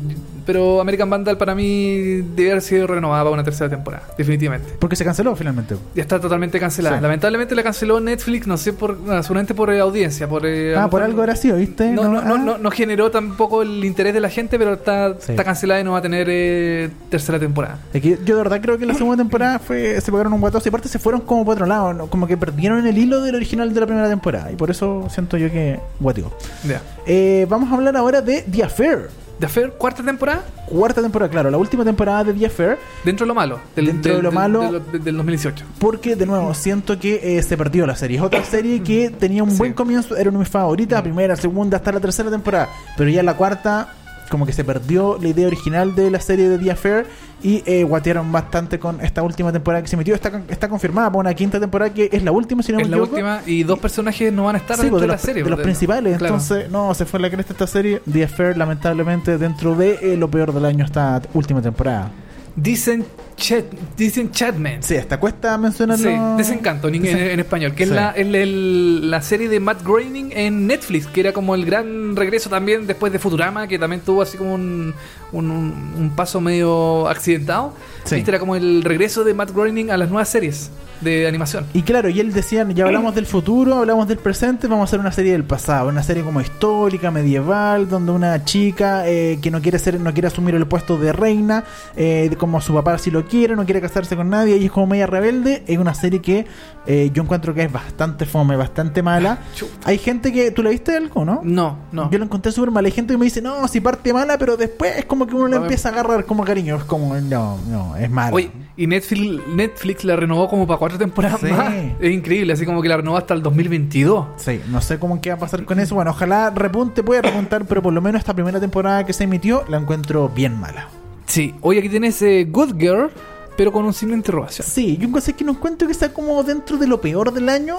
Pero American Vandal para mí debe haber sido renovada para una tercera temporada, definitivamente. Porque se canceló finalmente. Ya está totalmente cancelada. Sí. Lamentablemente la canceló Netflix, no sé por, bueno, seguramente por eh, audiencia, por eh, Ah, por algo era así, ¿viste? No, no, no, ah. no, no generó tampoco el interés de la gente, pero está, Sí. está cancelada y no va a tener eh, tercera temporada. Yo de verdad creo que la segunda temporada fue se pegaron un guatazo y aparte se fueron como por otro lado, ¿no? como que perdieron el hilo del original de la primera temporada y por eso siento yo que guático. Ya. Eh, vamos a hablar ahora de The Affair. The Affair, cuarta temporada, Cuarta temporada, claro, la última temporada de The Affair, dentro de lo malo. Del, Dentro de lo del- malo. del- del 2018. porque de nuevo siento que eh, se perdió la serie. Es otra serie que tenía un Sí. buen comienzo, era una de mis favoritas, la primera, segunda, hasta la tercera temporada, pero ya la cuarta como que se perdió la idea original de la serie de The Affair y eh, guatearon bastante con esta última temporada que se emitió. Está, está confirmada para una quinta temporada que es la última, si no es la última y dos personajes no van a estar Sí, dentro pues, de de la los, serie. de los pues, principales. claro. Entonces, no, se fue la cresta esta serie. The Affair, lamentablemente, dentro de eh, lo peor del año esta última temporada. Dicen Chat, dicen Chatman. Sí, hasta cuesta mencionarlo. Sí, Desencanto en, en- en español, que Sí. es la, el- el- la serie de Matt Groening en Netflix, que era como el gran regreso también después de Futurama, que también tuvo así como un, un, un- paso medio accidentado. Sí. Viste, era como el regreso de Matt Groening a las nuevas series de animación. Y claro, y él decía, ya hablamos del futuro, hablamos del presente, vamos a hacer una serie del pasado, una serie como histórica, medieval, donde una chica eh, que no quiere ser, no quiere asumir el puesto de reina, eh, como su papá sí lo quiere, no quiere casarse con nadie, y es como media rebelde, es una serie que eh, yo encuentro que es bastante fome, bastante mala. Chuta. Hay gente que, ¿tú la viste algo, no? No, no. Yo lo encontré súper mal. Hay gente que me dice, no, si parte mala, pero después es como que uno le A ver. empieza a agarrar como cariño. Es como, no, no, es malo. Oye, y Netflix, Netflix la renovó como para cuatro temporadas Sí. más. Es increíble, así como que la renovó hasta el 2022. Sí, no sé cómo qué va a pasar con eso. Bueno, ojalá repunte, puede repuntar, pero por lo menos esta primera temporada que se emitió la encuentro bien mala. Sí, hoy aquí tienes eh, Good Girl, pero con un signo de interrogación. Sí, yo sé que no encuentro que está como dentro de lo peor del año.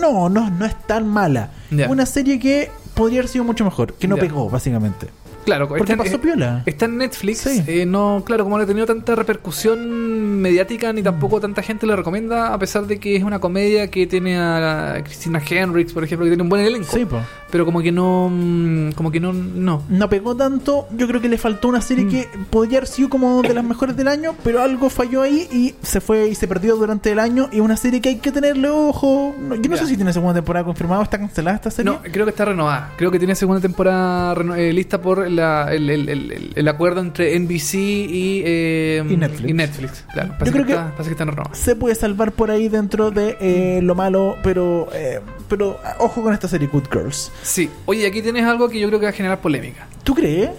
No, no, no es tan mala. Una serie que podría haber sido mucho mejor, que no pegó, básicamente. Claro, Porque está, pasó eh, piola. está en Netflix. Sí. eh, no, claro, como no ha tenido tanta repercusión mediática ni tampoco tanta gente lo recomienda, a pesar de que es una comedia que tiene a Christina Hendricks, por ejemplo, que tiene un buen elenco. Sí, po. Pero como que no. mm, Como que no. No. no pegó tanto. Yo creo que le faltó una serie Mm. que podría haber sido como de las mejores del año, pero algo falló ahí y se fue y se perdió durante el año. Y una serie que hay que tenerle ojo. No, yo no sé si tiene segunda temporada confirmada o está cancelada esta serie. No, creo que está renovada. Creo que tiene segunda temporada eh, lista por la- el, el- el- el- el acuerdo entre NBC y, eh, Y Netflix. Claro, Yo creo que, que- está, que renovadas. Se puede salvar por ahí dentro de eh, lo malo, pero eh, pero ojo con esta serie Good Girls. Sí. Oye, aquí tienes algo que yo creo que va a generar polémica. ¿Tú crees?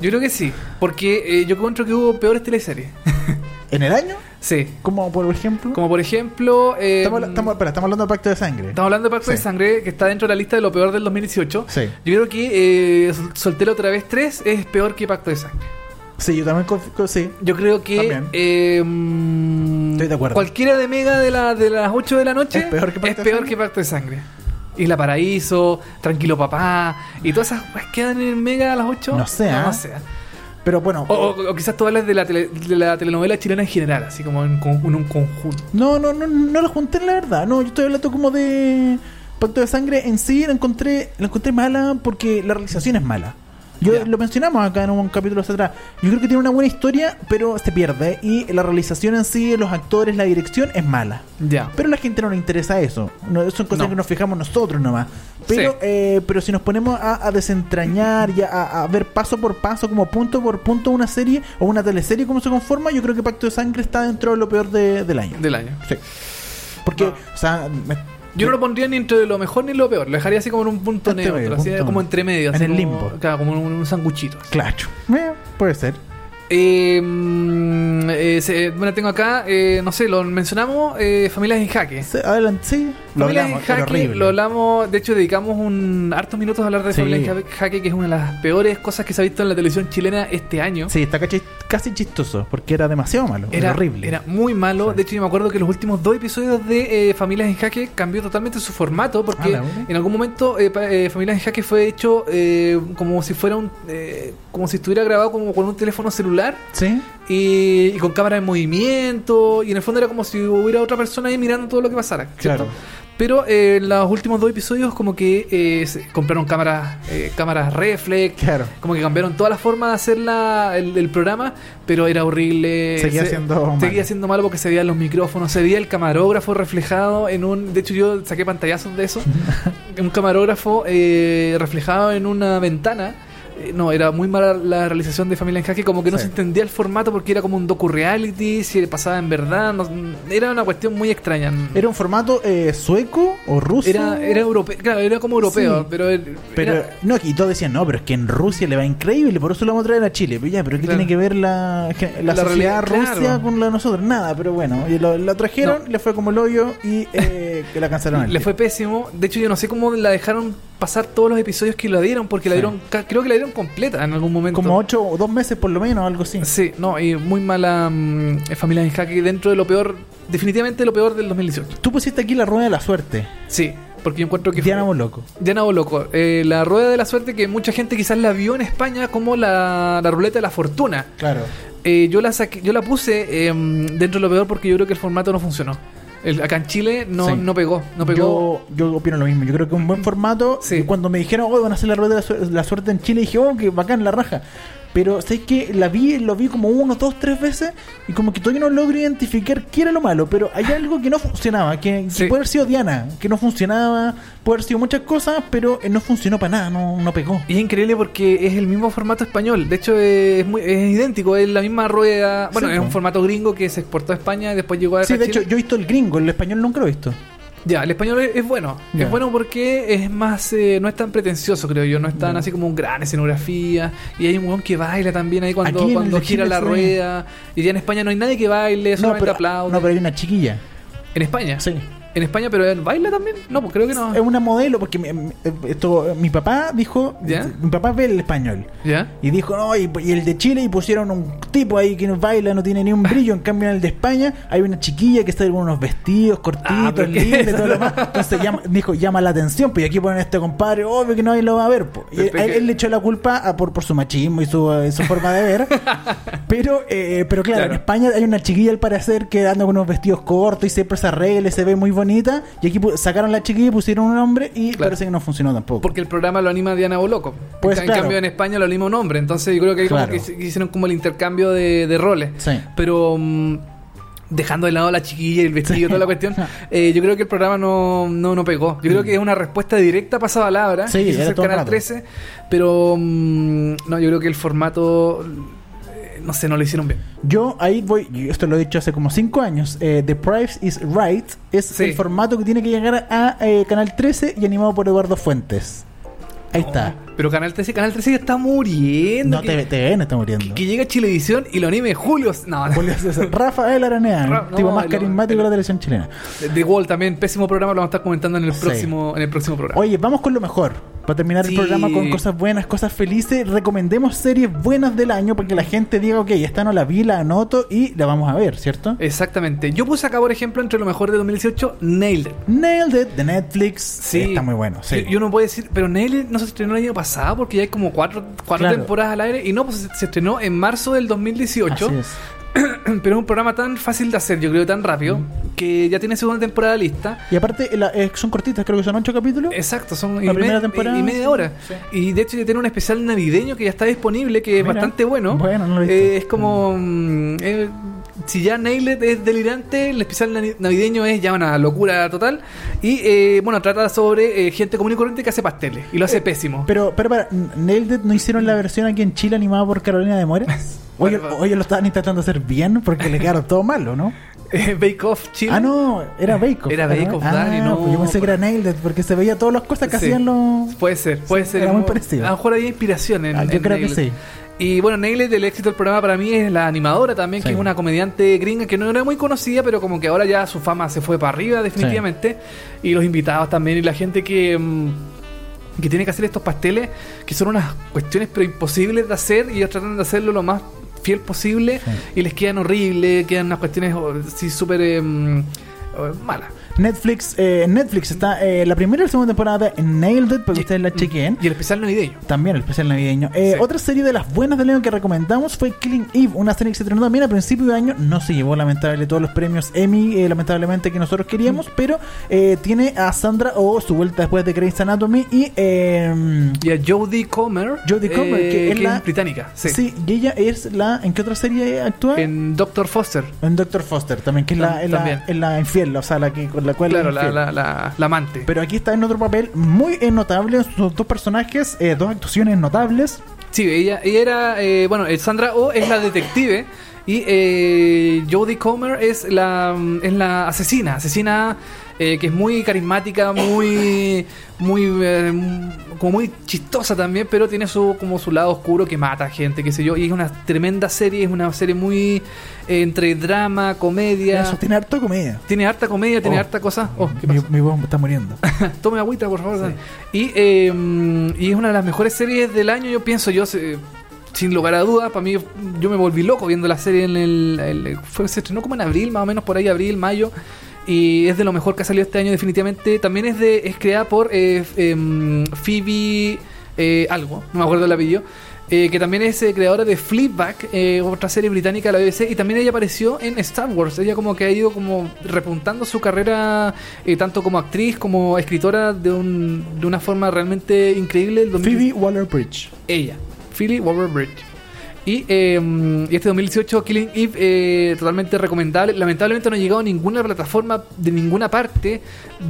Yo creo que sí. Porque eh, yo encuentro que hubo peores teleseries. ¿En el año? sí. Como por ejemplo. Como por ejemplo. eh, Estamos, estamos- espera, estamos hablando de Pacto de Sangre. estamos hablando de Pacto de. Sangre, que está dentro de la lista de lo peor del 2018. Sí. Yo creo que eh, Sol- Soltero otra vez 3 es peor que Pacto de Sangre. Sí, yo también confío. Sí. Yo creo que. También. eh, Estoy de acuerdo. Cualquiera de Mega de, la, de las 8 de la noche Es peor que Pacto es de peor Sangre. que Pacto de Sangre. Isla Paraíso, Tranquilo Papá, y todas esas quedan en Mega a las 8. No sé, No, no sé. Pero bueno. O, o- o quizás tú hablas de la, tele- de la telenovela chilena en general, así como en, con- en un conjunto. No, no, no, no la junté la verdad. No, yo estoy hablando como de Pacto de Sangre en sí. La encontré, la encontré mala porque la realización es mala. Yo lo mencionamos acá en un capítulo hacia atrás. Yo creo que tiene una buena historia, pero se pierde. Y la realización en sí, los actores, la dirección es mala. Ya. Pero a la gente no le interesa eso. No, son cosas No. que nos fijamos nosotros nomás. Pero, Sí. eh, pero si nos ponemos a, a desentrañar y a, a ver paso por paso, como punto por punto, una serie o una teleserie, cómo se conforma, yo creo que Pacto de Sangre está dentro de lo peor de- del año. Del año. Sí. Porque, No. o sea, Yo no lo pondría ni entre lo mejor ni lo peor. Lo dejaría así como en un punto Entre neutro, así punto como medio. entre medio. En así el como- limbo. Claro, como un, un sanguchito. Claro. Eh, puede ser. Eh, mm, eh, se- bueno, tengo acá, eh, no sé, lo mencionamos, eh, Familias en Jaque. Sí, adelante, sí. Lo Familias hablamos, Jaque, lo hablamos, de hecho dedicamos un hartos minutos a hablar de Sí. Familias en Jaque, que es una de las peores cosas que se ha visto en la televisión chilena este año. Sí, está casi, chistoso, porque era demasiado malo. Era, Era horrible. Era muy malo. Sí. De hecho, yo me acuerdo que los últimos dos episodios de eh, Familias en Jaque cambió totalmente su formato. Porque Ah, en algún momento eh, eh, Familias en Jaque fue hecho eh, como si fuera un. eh, como si estuviera grabado como con un teléfono celular. Sí. y, y con cámara en movimiento y en el fondo era como si hubiera otra persona ahí mirando todo lo que pasara ¿cierto? Claro. Pero eh, en los últimos dos episodios como que eh, se compraron cámaras eh, cámaras reflex Claro. como que cambiaron toda la forma de hacer la, el, el programa pero era horrible Seguía Se- siendo malo. seguía siendo malo porque se veían los micrófonos se veía el camarógrafo reflejado en un de hecho yo saqué pantallazos de eso un camarógrafo eh, reflejado en una ventana Eh, no, era muy mala la realización de Familia en Jaque, como que no Sí. se entendía el formato porque era como un docu-reality, si pasaba en verdad, no- era una cuestión muy extraña. ¿Era un formato eh, sueco o ruso? era, era europeo, claro, era como europeo, Sí. pero, er- no, y todos decían, no, pero es que en Rusia le va increíble, por eso lo vamos a traer a Chile. Pero ya, pero ¿qué Claro. tiene que ver la, la, La sociedad realidad, Rusia claro. con la de nosotros? Nada, pero bueno, y lo, la trajeron, No. le fue como el hoyo y eh, que la cancelaron. le fue pésimo. De hecho, yo no sé cómo la dejaron pasar todos los episodios que la dieron, porque la dieron, creo que la dieron completa en algún momento. como ocho o dos meses por lo menos, algo así. Sí, no, y muy mala mm, Familia en Jaque dentro de lo peor, definitivamente lo peor del 2018. Tú pusiste aquí la rueda de la suerte. Sí, porque yo encuentro que fue- Diana Boloco. Diana Boloco, eh, la rueda de la suerte que mucha gente quizás la vio en España como la, la ruleta de la fortuna. Claro. Eh, yo la saqué, yo la puse em, dentro de lo peor porque yo creo que el formato no funcionó. El- acá en Chile no, Sí. no pegó, no pegó. Yo, yo opino lo mismo. Yo creo que un buen formato. Sí. Y cuando me dijeron, oh, van a hacer la rueda de la, su- la suerte en Chile, dije, oh, que bacán la raja. Pero sé que la vi, lo vi como uno, dos, tres veces y como que todavía no logro identificar qué era lo malo. Pero hay algo que no funcionaba, que, que Sí. puede haber sido Diana, que no funcionaba, puede haber sido muchas cosas, pero eh, no funcionó para nada, no, no pegó. Y es increíble porque es el mismo formato español. De hecho, es, muy, es idéntico, es la misma rueda. Bueno, Sí, es un formato gringo que se exportó a España y después llegó a Sí, de hecho, yo he visto el gringo, el español nunca lo he visto. Ya, el español es, bueno. Es bueno porque es más, eh, no es tan pretencioso, creo yo. No es tan así como un gran escenografía. Y hay un weón que baila también ahí cuando, cuando gira la rueda. Y ya en España no hay nadie que baile, solamente pero, aplaude. no, pero hay una chiquilla. En España. Sí. En España, pero ¿en baila también? No, pues creo que no. Es una modelo, porque mi, esto, mi papá dijo, ¿Ya? mi papá ve el español. ¿Ya? Y dijo, no, y, y el de Chile y pusieron un tipo ahí que no baila, no tiene ni un brillo. En cambio, en el de España hay una chiquilla que está con unos vestidos cortitos, Ah, lindos todo lo demás. Entonces llama- dijo, llama la atención. Pues y aquí ponen a este compadre, obvio que nadie lo va a ver. po. Y él, que- él le echó la culpa a- por, por su machismo y su, eh, su forma de ver. pero, eh, pero claro, Claro. en España hay una chiquilla al parecer que anda con unos vestidos cortos y siempre se arregla y se ve muy bonita. Y aquí sacaron la chiquilla y pusieron un hombre y Claro. parece que no funcionó tampoco. Porque el programa lo anima Diana Boloco. Pues, en claro. cambio, en España lo anima un hombre. Entonces, yo creo que ahí como Claro. que hicieron como el intercambio de, de roles. Sí. Pero. mm, Dejando de lado la chiquilla y el vestido y Sí. toda la cuestión, eh, yo creo que el programa no, no, no pegó. Yo creo que es una respuesta directa pasada palabra. Sí, era todo el Canal rato. 13, pero mm, no, yo creo que el formato, no sé, no lo hicieron bien. Yo ahí voy, esto lo he dicho hace como 5 años, eh, The Price is Right es Sí. el formato que tiene que llegar a eh, Canal 13 y animado por Eduardo Fuentes. Ahí está. Pero Canal 13, Canal 13 ya está muriendo. No, que, TV, TVN está muriendo. que llega a Chilevisión y lo anime Julio. No, Julio César. Rafael Aranea, Ra- el tipo no, más carismático de la televisión chilena. The Wall también, pésimo programa, lo vamos a estar comentando en el Sí. próximo, en el próximo programa. Oye, vamos con lo mejor. Para terminar Sí. el programa con cosas buenas, cosas felices, recomendemos series buenas del año para que la gente diga, ok, esta no la vi, la anoto y la vamos a ver, ¿cierto? Exactamente. Yo puse acá, por ejemplo, entre lo mejor de 2018, Nailed It. Nailed It de Netflix. Sí. Está muy bueno. Sí. Y uno puede decir, pero Nailed It no se estrenó el año pasado porque ya hay como cuatro, cuatro Claro. temporadas al aire. Y no, pues se, se estrenó en marzo del 2018. Así es. Pero es un programa tan fácil de hacer, yo creo, tan rápido, que ya tiene segunda temporada lista. Y aparte, la- eh, son cortitas, creo que son ocho capítulos. Exacto, son La y, primera me- temporada, y media sí. hora. Sí. Y de hecho ya tiene un especial navideño que ya está disponible, que es bastante bueno. Bueno, no lo he visto. Eh, es como... mm, eh, si ya Nailed es delirante, el especial navideño es ya una locura total. Y eh, bueno, trata sobre eh, gente común y corriente que hace pasteles. Y lo hace pésimo. Pero, pero para, Nailed no hicieron la versión aquí en Chile animada por Carolina de Mores. Oye, oye, lo estaban intentando hacer bien porque le quedaron todo malo, ¿no? Eh, Bake Off Chile. Ah, no, era Bake Off. Era Bake Off, ah, Dani, no, pues yo pensé que era Nailed porque se veía todas las cosas que Sí. hacían los. Puede ser, puede Sí, ser. era muy parecido. A lo mejor había inspiración en. Ah, yo en creo que sí. Y bueno, Nailed, el éxito del programa para mí es la animadora también, que es una comediante gringa que no era muy conocida, pero como que ahora ya su fama se fue para arriba definitivamente. Y los invitados también y la gente que... mm, que tiene que hacer estos pasteles que son unas cuestiones pero imposibles de hacer y ellos tratan de hacerlo lo más fiel posible Sí. y les quedan horribles, quedan unas cuestiones oh, sí súper eh, mm, oh, malas. Netflix, eh, en Netflix está eh, la primera y la segunda temporada en Nailed It, para que ustedes la chequen. Y el especial navideño. También el especial navideño. Eh, Sí. Otra serie de las buenas del año que recomendamos fue Killing Eve, una serie que se estrenó también a principio de año. No se llevó lamentablemente todos los premios Emmy, eh, lamentablemente que nosotros queríamos, pero eh, tiene a Sandra O, su vuelta después de Grey's Anatomy, y eh, Y a Jodie Comer. Jodie Comer, que es la- británica. Sí. sí. y ella es la. ¿En qué otra serie actúa? En, En Doctor Foster. Doctor Foster también, que es la, es la, también. es la infiel, o sea, la que con la cual Claro, la, la, la, la amante. Pero aquí está en otro papel muy notable, sus dos personajes, eh, dos actuaciones notables. Sí, ella, ella era, eh, bueno, eh, Sandra O es la detective y eh, Jodie Comer es la, mm, es la asesina, asesina eh, que es muy carismática, muy, muy, eh, como muy chistosa también, pero tiene su como su lado oscuro que mata gente, qué sé yo, y es una tremenda serie, es una serie muy eh, entre drama, comedia, Eso tiene harto comedia. tiene harta comedia, tiene Oh. harta cosa. Oh, ¿qué mi, mi voz está muriendo. Tome agüita, por favor. Dani. Y, eh, y es una de las mejores series del año, yo pienso, yo se- sin lugar a dudas, para mí yo me volví loco viendo la serie en el, el- fue, se estrenó como en abril, más o menos por ahí, abril, mayo. Y es de lo mejor que ha salido este año definitivamente. También es de es creada por eh, em, Phoebe eh, algo, no me acuerdo el apellido. eh, que también es eh, creadora de eh, otra serie británica de la BBC, y también ella apareció en Star Wars. Ella como que ha ido como repuntando su carrera eh, tanto como actriz como escritora de, un, de una forma realmente increíble. El 2000 Phoebe Waller-Bridge. ella, Philly Waller-Bridge. Y, eh, y este 2018 Killing Eve eh, totalmente recomendable. Lamentablemente no ha llegado a ninguna plataforma de ninguna parte.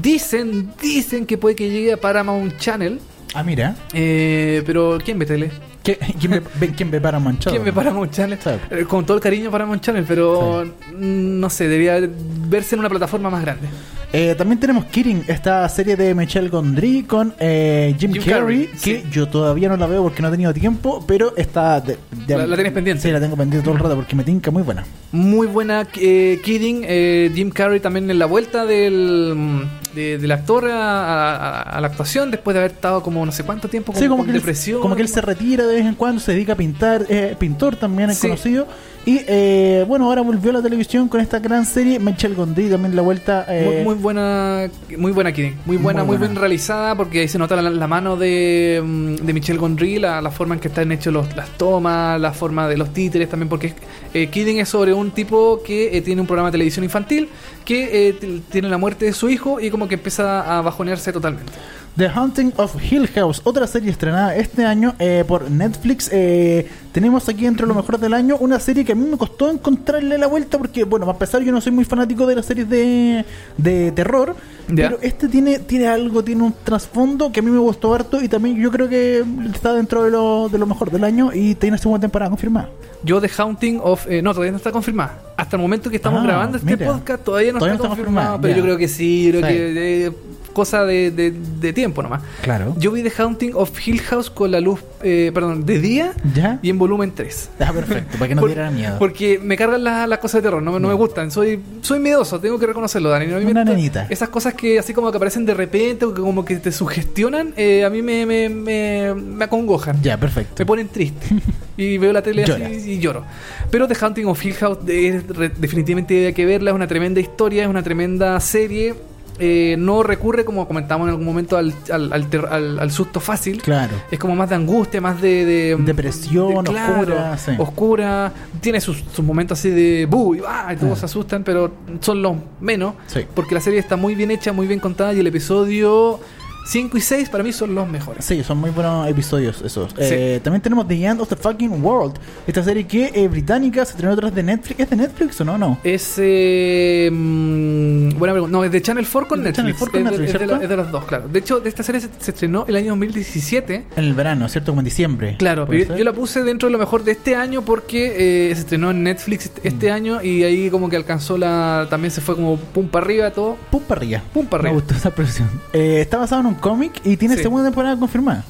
Dicen, dicen que puede que llegue a Paramount Channel. Ah, mira. Eh, pero ¿quién ve tele? ¿Qué- ¿Quién ve, ve- quién ve para manchado? ¿Quién ve Paramount Channel? Eh, Con todo el cariño Paramount Channel, pero no sé, debería verse en una plataforma más grande. Eh, también tenemos Kidding, esta serie de Michelle Gondry con eh, Jim, Jim Carrey, Carrey, que sí. yo todavía no la veo porque no he tenido tiempo, pero está... de- de- La- la tienes pendiente. Sí, la tengo pendiente todo el rato porque me tinca muy buena. Muy buena eh, Kidding. eh, Jim Carrey también en la vuelta del, mm, de- del actor a, a- a la actuación después de haber estado como no sé cuánto tiempo con, Sí, como con que, él, depresión. como que él se retira de vez en cuando, se dedica a pintar, eh, pintor también es Sí. conocido. Y eh, bueno, ahora volvió a la televisión con esta gran serie, Michelle Gondry también la vuelta... eh, Muy, muy buena, muy buena Kidding, muy buena, Muy bien realizada porque ahí se nota la, la mano de, mm, de Michelle Gondry, la, la forma en que están hechos los, las tomas, la forma de los títeres también, porque eh, Kidding es sobre un tipo que eh, tiene un programa de televisión infantil que eh, tiene la muerte de su hijo y como que empieza a bajonearse totalmente. The Haunting of Hill House, otra serie estrenada este año eh, por Netflix. Eh, tenemos aquí entre lo mejor del año una serie que a mí me costó encontrarle la vuelta porque, bueno, para empezar yo no soy muy fanático de las series de, de terror, pero este tiene, tiene algo, tiene un trasfondo que a mí me gustó harto y también yo creo que está dentro de lo, de lo mejor del año y tiene segunda temporada confirmada. Yo The Haunting of... eh, no, todavía no está confirmada. Hasta el momento que estamos Ah, grabando este mira. podcast todavía no Todavía está confirmado, confirmada, pero yo creo que sí, creo Sí. que... cosa de, de- de tiempo nomás. Claro. Yo vi The Haunting of Hill House con la luz, eh, perdón, de día ¿Ya? y en volumen 3. Ah, perfecto, para que no Por- diera miedo. Porque me cargan las las cosas de terror, no, me- no me gustan. Soy soy miedoso, tengo que reconocerlo, Dani. Me Una nenita. Esas cosas que así como que aparecen de repente o que como que te sugestionan, eh, a mí me, me, me, me acongojan. Ya, perfecto. Me ponen triste. y veo la tele así y lloro. Pero The Haunting of Hill House es re- definitivamente hay que verla. Es una tremenda historia, es una tremenda serie. Eh, no recurre, como comentamos en algún momento, al, al, al al- susto fácil. Claro. Es como más de angustia, más de... de Depresión, claro, oscura, sí. oscura. Tiene sus, sus momentos así de... "Bu", y, "Ah", y todos Ah. se asustan, pero son los menos. Sí. Porque la serie está muy bien hecha, muy bien contada y el episodio 5 y 6 para mí son los mejores. Sí, son muy buenos episodios esos. Eh, también tenemos The End of the Fucking World. Esta serie que eh, británica se estrenó atrás de Netflix. ¿Es de Netflix o no? No. Es. Eh, mm, buena pregunta. No, es de Channel 4 con Es Netflix. Channel 4 con es, de, Netflix, es de la- ¿cierto? es de las dos, claro. De hecho, de esta serie se, se estrenó el año 2017. En el verano, ¿cierto? Como en diciembre. Claro, ¿Puede pero yo, la puse dentro de lo mejor de este año porque eh, se estrenó en Netflix este- este Mm. año y ahí como que alcanzó la. También se fue como pum para arriba todo. Pum para arriba. Pum para Me arriba. gustó esa expresión. Está basado en un cómic y tiene Sí. segunda temporada confirmada.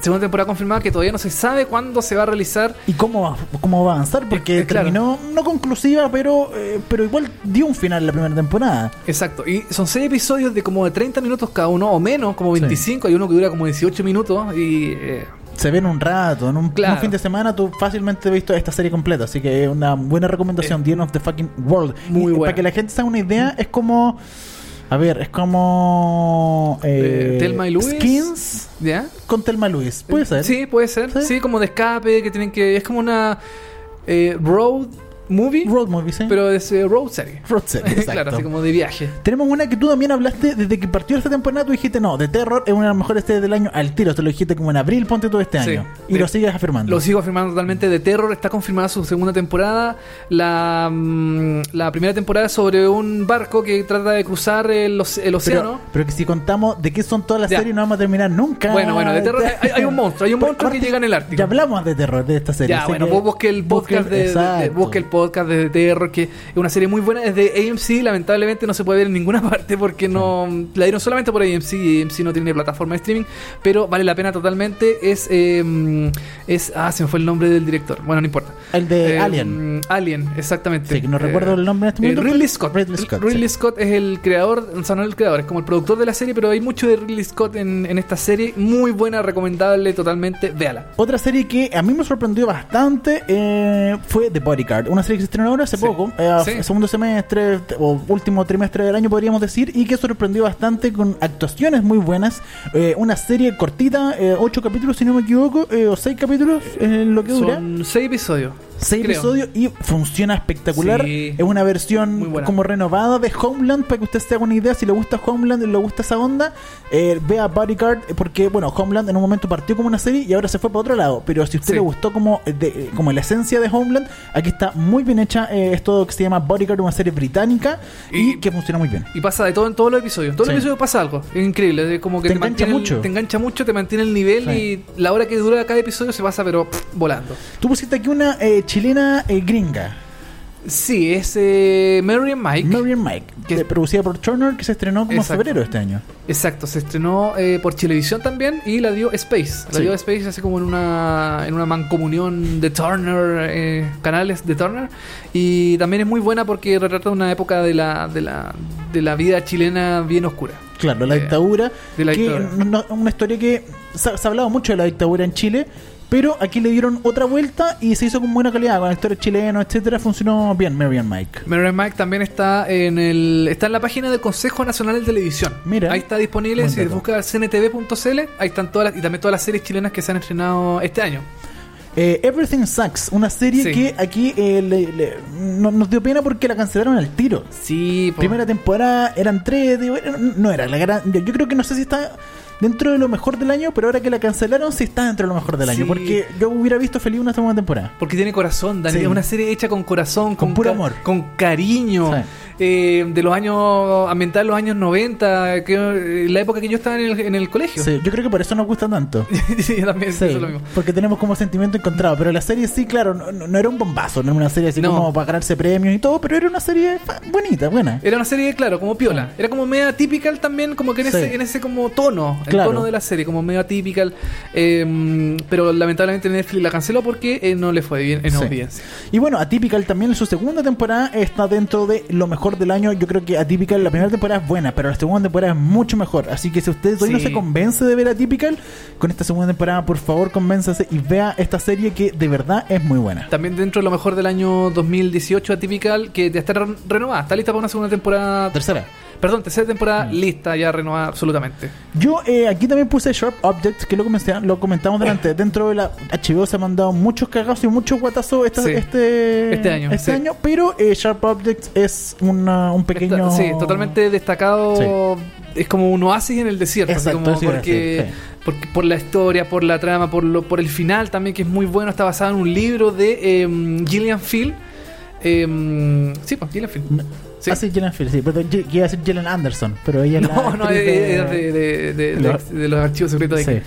Segunda temporada confirmada que todavía no se sabe cuándo se va a realizar. ¿Y cómo va, cómo va a avanzar? Porque Eh, claro. terminó no conclusiva, pero, eh, pero igual dio un final la primera temporada. Exacto. Y son seis episodios de como de 30 minutos cada uno, o menos, como Sí. 25. Hay uno que dura como 18 minutos y. eh, Se ve en un rato, en un, Claro. un fin de semana tú fácilmente has visto esta serie completa, así que es una buena recomendación, The End of the Fucking World. Muy Y, buena. Para que la gente se haga una idea, es como... A ver, es como... Eh, Eh, Thelma y Louise. Skins ¿Ya? con Telma Luis, puede ser. Sí, puede ser. ¿Sí? Sí, como de escape, que tienen que. Es como una eh, road movie, Road movie, sí. pero es eh, road serie. Road serie, exacto. claro, así como de viaje. Tenemos una que tú también hablaste desde que partió esta temporada. Tú dijiste, no, de terror es una de las mejores series del año al tiro. Te lo dijiste como en abril, ponte todo este Sí. año. Y De- lo sigues afirmando. Lo sigo afirmando totalmente. De Terror está confirmada su segunda temporada. La, mm, la primera temporada es sobre un barco que trata de cruzar el, el océano. Pero, pero que si contamos de qué son todas las Ya. series, no vamos a terminar nunca. Bueno, bueno, de terror hay- hay un monstruo, hay un monstruo que llega en el Ártico. Ya hablamos de terror de esta serie. Ya, bueno, que vos busque el podcast busque- de, de- de- exacto. busque el podcast de Terror, que es una serie muy buena. Es de AMC, lamentablemente no se puede ver en ninguna parte porque no la dieron solamente por AMC y AMC no tiene plataforma de streaming, pero vale la pena totalmente. Es, eh, es ah, se me fue el nombre del director. Bueno, no importa. El de Eh, Alien. Alien, exactamente. Sí, que no recuerdo el nombre en este eh, momento, Ridley Scott. Ridley Scott, Ridley sí. Scott es el creador, o sea, no el creador, es como el productor de la serie, pero hay mucho de Ridley Scott en, en esta serie. Muy buena, recomendable totalmente. Véala. Otra serie que a mí me sorprendió bastante eh, fue The Bodyguard, una serie se estrenó ahora hace Sí. poco, eh, Sí. segundo semestre o último trimestre del año podríamos decir, y que sorprendió bastante con actuaciones muy buenas. Eh, una serie cortita, eh, ocho capítulos si no me equivoco, eh, o seis capítulos en lo que dura. Son seis episodios. Seis creo. episodios y funciona espectacular. Sí. Es una versión como renovada de Homeland para que usted se haga una idea. Si le gusta Homeland y le gusta esa onda, eh, vea Bodyguard eh, porque, bueno, Homeland en un momento partió como una serie y ahora se fue para otro lado. Pero si a usted Sí. le gustó como, de- como la esencia de Homeland, aquí está muy bien hecha. eh, es todo que se llama Bodyguard, una serie británica y, Y- que funciona muy bien. Y pasa de todo en todos los episodios. En todos Sí. los episodios pasa algo. Es increíble. Es como que Te te, engancha mantiene mucho. te engancha mucho, te mantiene el nivel y la hora que dura cada episodio se pasa, pero pff, volando. Tú pusiste aquí una eh, chilena eh, gringa, Sí, es eh, Mary and Mike. Mary and Mike, Que- que, producida por Turner, que se estrenó como en febrero de este año. Exacto, se estrenó eh, por Chilevisión también y la dio Space. La Sí. dio Space así como en una, en una mancomunión de Turner, eh, canales de Turner. Y también es muy buena porque retrata una época de la, de la, de la vida chilena bien oscura. Claro, la Eh, dictadura. de la que dictadura. no- una historia que se, se ha hablado mucho de la dictadura en Chile, pero aquí le dieron otra vuelta y se hizo con buena calidad, con actores chilenos, etcétera. Funcionó bien, Mary and Mike. Mary and Mike también está en el está en la página del Consejo Nacional de Televisión. Mira. Ahí está disponible, si buscas cntv.cl, ahí están todas las, y también todas las series chilenas que se han estrenado este año. Eh, Everything Sucks, una serie Sí. que aquí eh, le- le- no- nos dio pena porque la cancelaron al tiro. Sí, po. Primera temporada eran tres, digo, era- no era la gran. Yo, yo creo que no sé si está dentro de lo mejor del año, pero ahora que la cancelaron, sí está dentro de lo mejor del Sí. año. Porque yo hubiera visto feliz una segunda temporada. Porque tiene corazón, Dani. Sí. Es una serie hecha con corazón, Con con, puro amor. con cariño. Sí. eh, de los años, ambiental los años 90, que, eh, la época que yo estaba en el, en el colegio. Sí, yo creo que por eso nos gusta tanto. Sí, yo también Sí, pienso lo mismo. porque tenemos como sentimiento encontrado. Pero la serie sí, claro, no, no- era un bombazo, no era una serie así No. como para ganarse premios y todo, pero era una serie bonita, buena. Era una serie, claro, como piola. Era como media typical también, como que en, ese, en ese como tono, Claro. tono de la serie, como medio typical. eh, pero lamentablemente Netflix la canceló porque eh, no le fue bien en Sí. audiencia. Y bueno, Atypical también en su segunda temporada está dentro de lo mejor del año. Yo creo que Atypical, la primera temporada es buena, pero la segunda temporada es mucho mejor. Así que si usted todavía no Sí. se convence de ver Atypical, con esta segunda temporada, por favor, convénzase y vea esta serie que de verdad es muy buena. También dentro de lo mejor del año 2018, Atypical, que ya está re- renovada, está lista para una segunda temporada. Tercera. Perdón, tercera temporada Mm. lista, ya renovada absolutamente. Yo eh, aquí también puse Sharp Objects, que lo, comenté- lo comentamos delante. Dentro de la HBO se han mandado muchos cagazos y muchos guatazos esta- Sí. este, Este año, sí. año, pero eh, Sharp Objects es una- un pequeño. Está- sí, totalmente destacado. Es como un oasis en el desierto. Exacto, como porque, sí. por la historia, por la trama, por lo, por el final también, que es muy bueno. Está basado en un libro de em, Gillian Field. Em, sí, pues Gillian Field. No. Sí. Ah, sí, Gillian Field, sí. Perdón, yo- iba a decir Gillian Anderson, pero ella es la No, no, de- de, de- de los archivos secretos de Sí.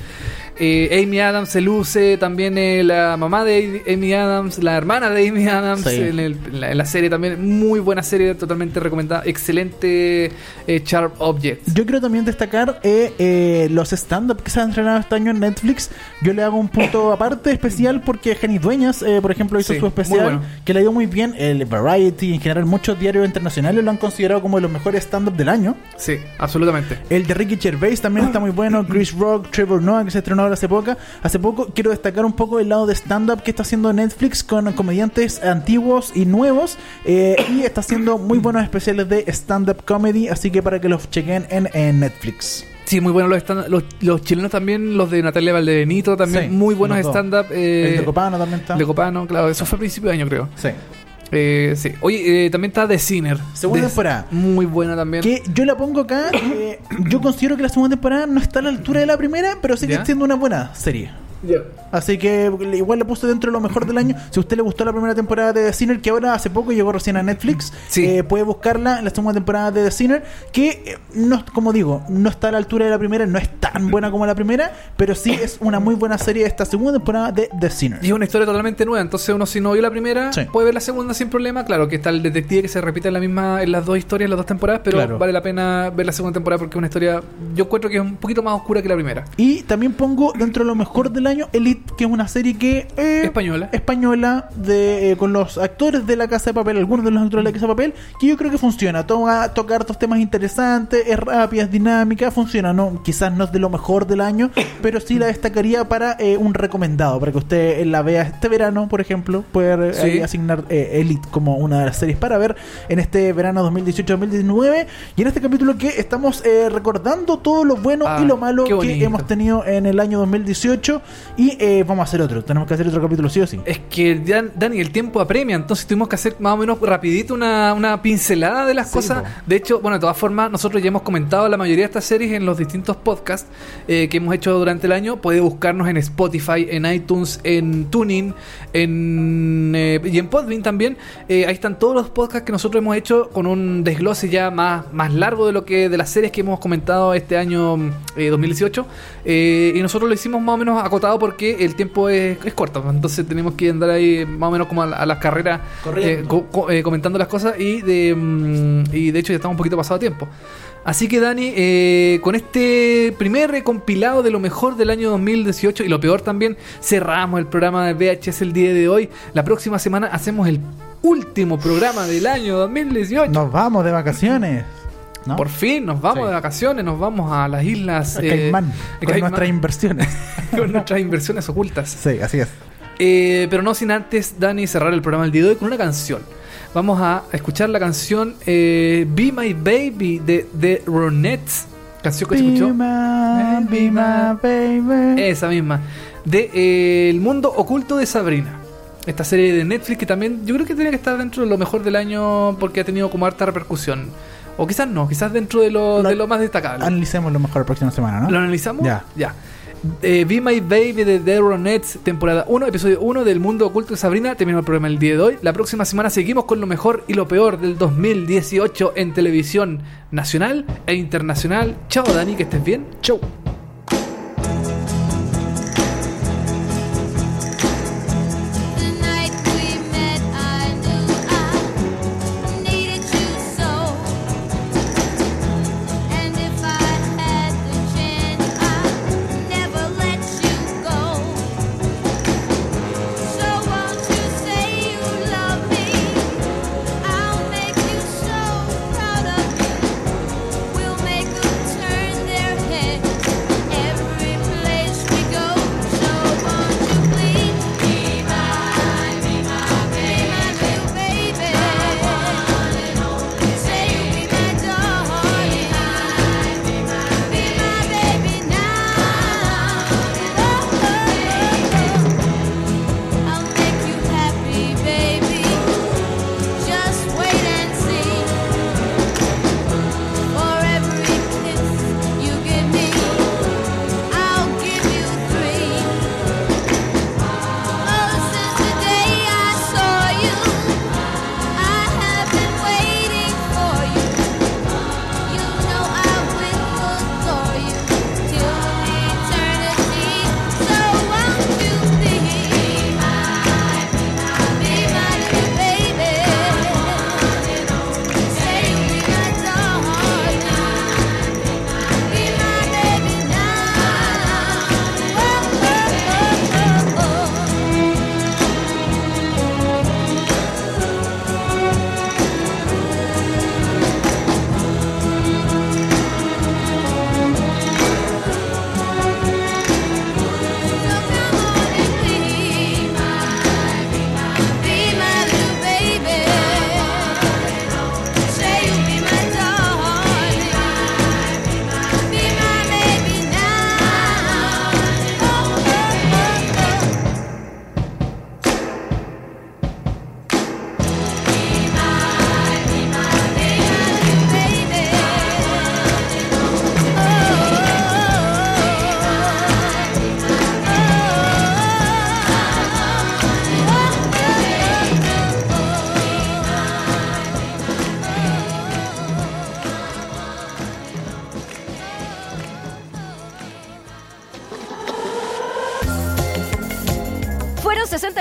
Eh, Amy Adams se luce, también eh, la mamá de Amy Adams, la hermana de Amy Adams Sí. en, el- en la, en la serie también. Muy buena serie, totalmente recomendada. Excelente eh, Sharp Objects. Yo quiero también destacar eh, eh, los stand-up que se han estrenado este año en Netflix. Yo le hago un punto aparte especial porque Jenny Dueñas, eh, por ejemplo, hizo Sí, su especial bueno. que le dio muy bien. El Variety, en general, muchos diarios internacionales lo han considerado como de los mejores stand-up del año. Sí, absolutamente. El de Ricky Gervais también está muy bueno. Chris Rock, Trevor Noah, que se estrenó ahora hace poco. Hace poco quiero destacar un poco el lado de stand-up que está haciendo Netflix con comediantes antiguos y nuevos. eh, y está haciendo muy buenos especiales de stand-up comedy. Así que para que los chequen en, en Netflix. Sí, muy buenos los, stand- los, los chilenos también, los de Natalia Valdebenito también, Sí, muy buenos stand-up. eh, el de Copano también está. de Copano, claro, eso fue a principio de año creo. Sí. Eh, sí. Oye, eh, también está The Sinner. Segunda The- temporada. Muy buena también. Que yo la pongo acá. eh, yo considero que la segunda temporada no está a la altura de la primera, pero sigue ¿Ya? siendo una buena serie. Así que igual le puse dentro de lo mejor del año. Si a usted le gustó la primera temporada de The Sinner, que ahora hace poco llegó recién a Netflix, Sí. eh, puede buscarla en la segunda temporada de The Sinner, que eh, no, como digo, no está a la altura de la primera, no es tan buena como la primera, pero sí es una muy buena serie esta segunda temporada de The Sinner. Y es una historia totalmente nueva, entonces uno si no vio la primera Sí. puede ver la segunda sin problema. Claro que está el detective que se repite en la misma en las dos historias, en las dos temporadas, pero Claro. vale la pena ver la segunda temporada porque es una historia, yo encuentro que es un poquito más oscura que la primera. Y también pongo dentro de lo mejor del año, Elite, que es una serie que eh, Española. española de eh, con los actores de la Casa de Papel, algunos de los actores de la Casa de Papel, que yo creo que funciona. Toca tocar estos temas interesantes, es rápida, es dinámica, funciona. No, quizás no es de lo mejor del año, pero sí la destacaría para eh, un recomendado, para que usted eh, la vea este verano, por ejemplo, poder eh, Sí. asignar eh, Elite como una de las series para ver en este verano 2018-2019 y en este capítulo que estamos recordando todo lo bueno Ah, y lo malo que hemos tenido en el año 2018 y vamos a hacer otro, tenemos que hacer otro capítulo sí o sí. Es que Dan- Dani, el tiempo apremia, entonces tuvimos que hacer más o menos rapidito una, una pincelada de las Sí, cosas. po. De hecho, bueno, de todas formas, nosotros ya hemos comentado la mayoría de estas series en los distintos podcasts eh, que hemos hecho durante el año. Puede buscarnos en Spotify, en iTunes, en Tuning, en, eh, y en Podbean también. Eh, ahí están todos los podcasts que nosotros hemos hecho con un desglose ya más, más largo de lo que de las series que hemos comentado este año eh, 2018. Eh, y nosotros lo hicimos más o menos acotado porque el tiempo es, es corto. Entonces tenemos que andar ahí más o menos como a, la- a las carreras eh, co- co- eh, comentando las cosas y de, mm, y de hecho ya estamos un poquito pasado de tiempo. Así que Dani, eh, con este primer recompilado de lo mejor del año 2018 y lo peor también, cerramos el programa de VHS el día de hoy. La próxima semana hacemos el último programa del año 2018. Nos vamos de vacaciones. ¿No? Por fin nos vamos Sí. de vacaciones, nos vamos a las islas A eh, Caimán, con Caimán, nuestras inversiones. con nuestras inversiones ocultas. sí, así es. Eh, pero no sin antes, Dani, cerrar el programa del día de hoy con una canción. Vamos a escuchar la canción eh, Be My Baby de The Ronettes. Canción que se escuchó. my, be my baby. Esa misma. De eh, El Mundo Oculto de Sabrina. Esta serie de Netflix que también yo creo que tiene que estar dentro de lo mejor del año porque ha tenido como harta repercusión. O quizás no, quizás dentro de lo, Lo- de lo más destacable. Analicemos lo mejor la próxima semana, ¿no? ¿Lo analizamos? Ya. Ya. Eh, Be My Baby de The Ronettes, temporada 1, episodio 1 del Mundo Oculto de Sabrina. Terminó el programa el día de hoy. La próxima semana seguimos con lo mejor y lo peor del 2018 en televisión nacional e internacional. Chao, Dani, que estés bien. Chau.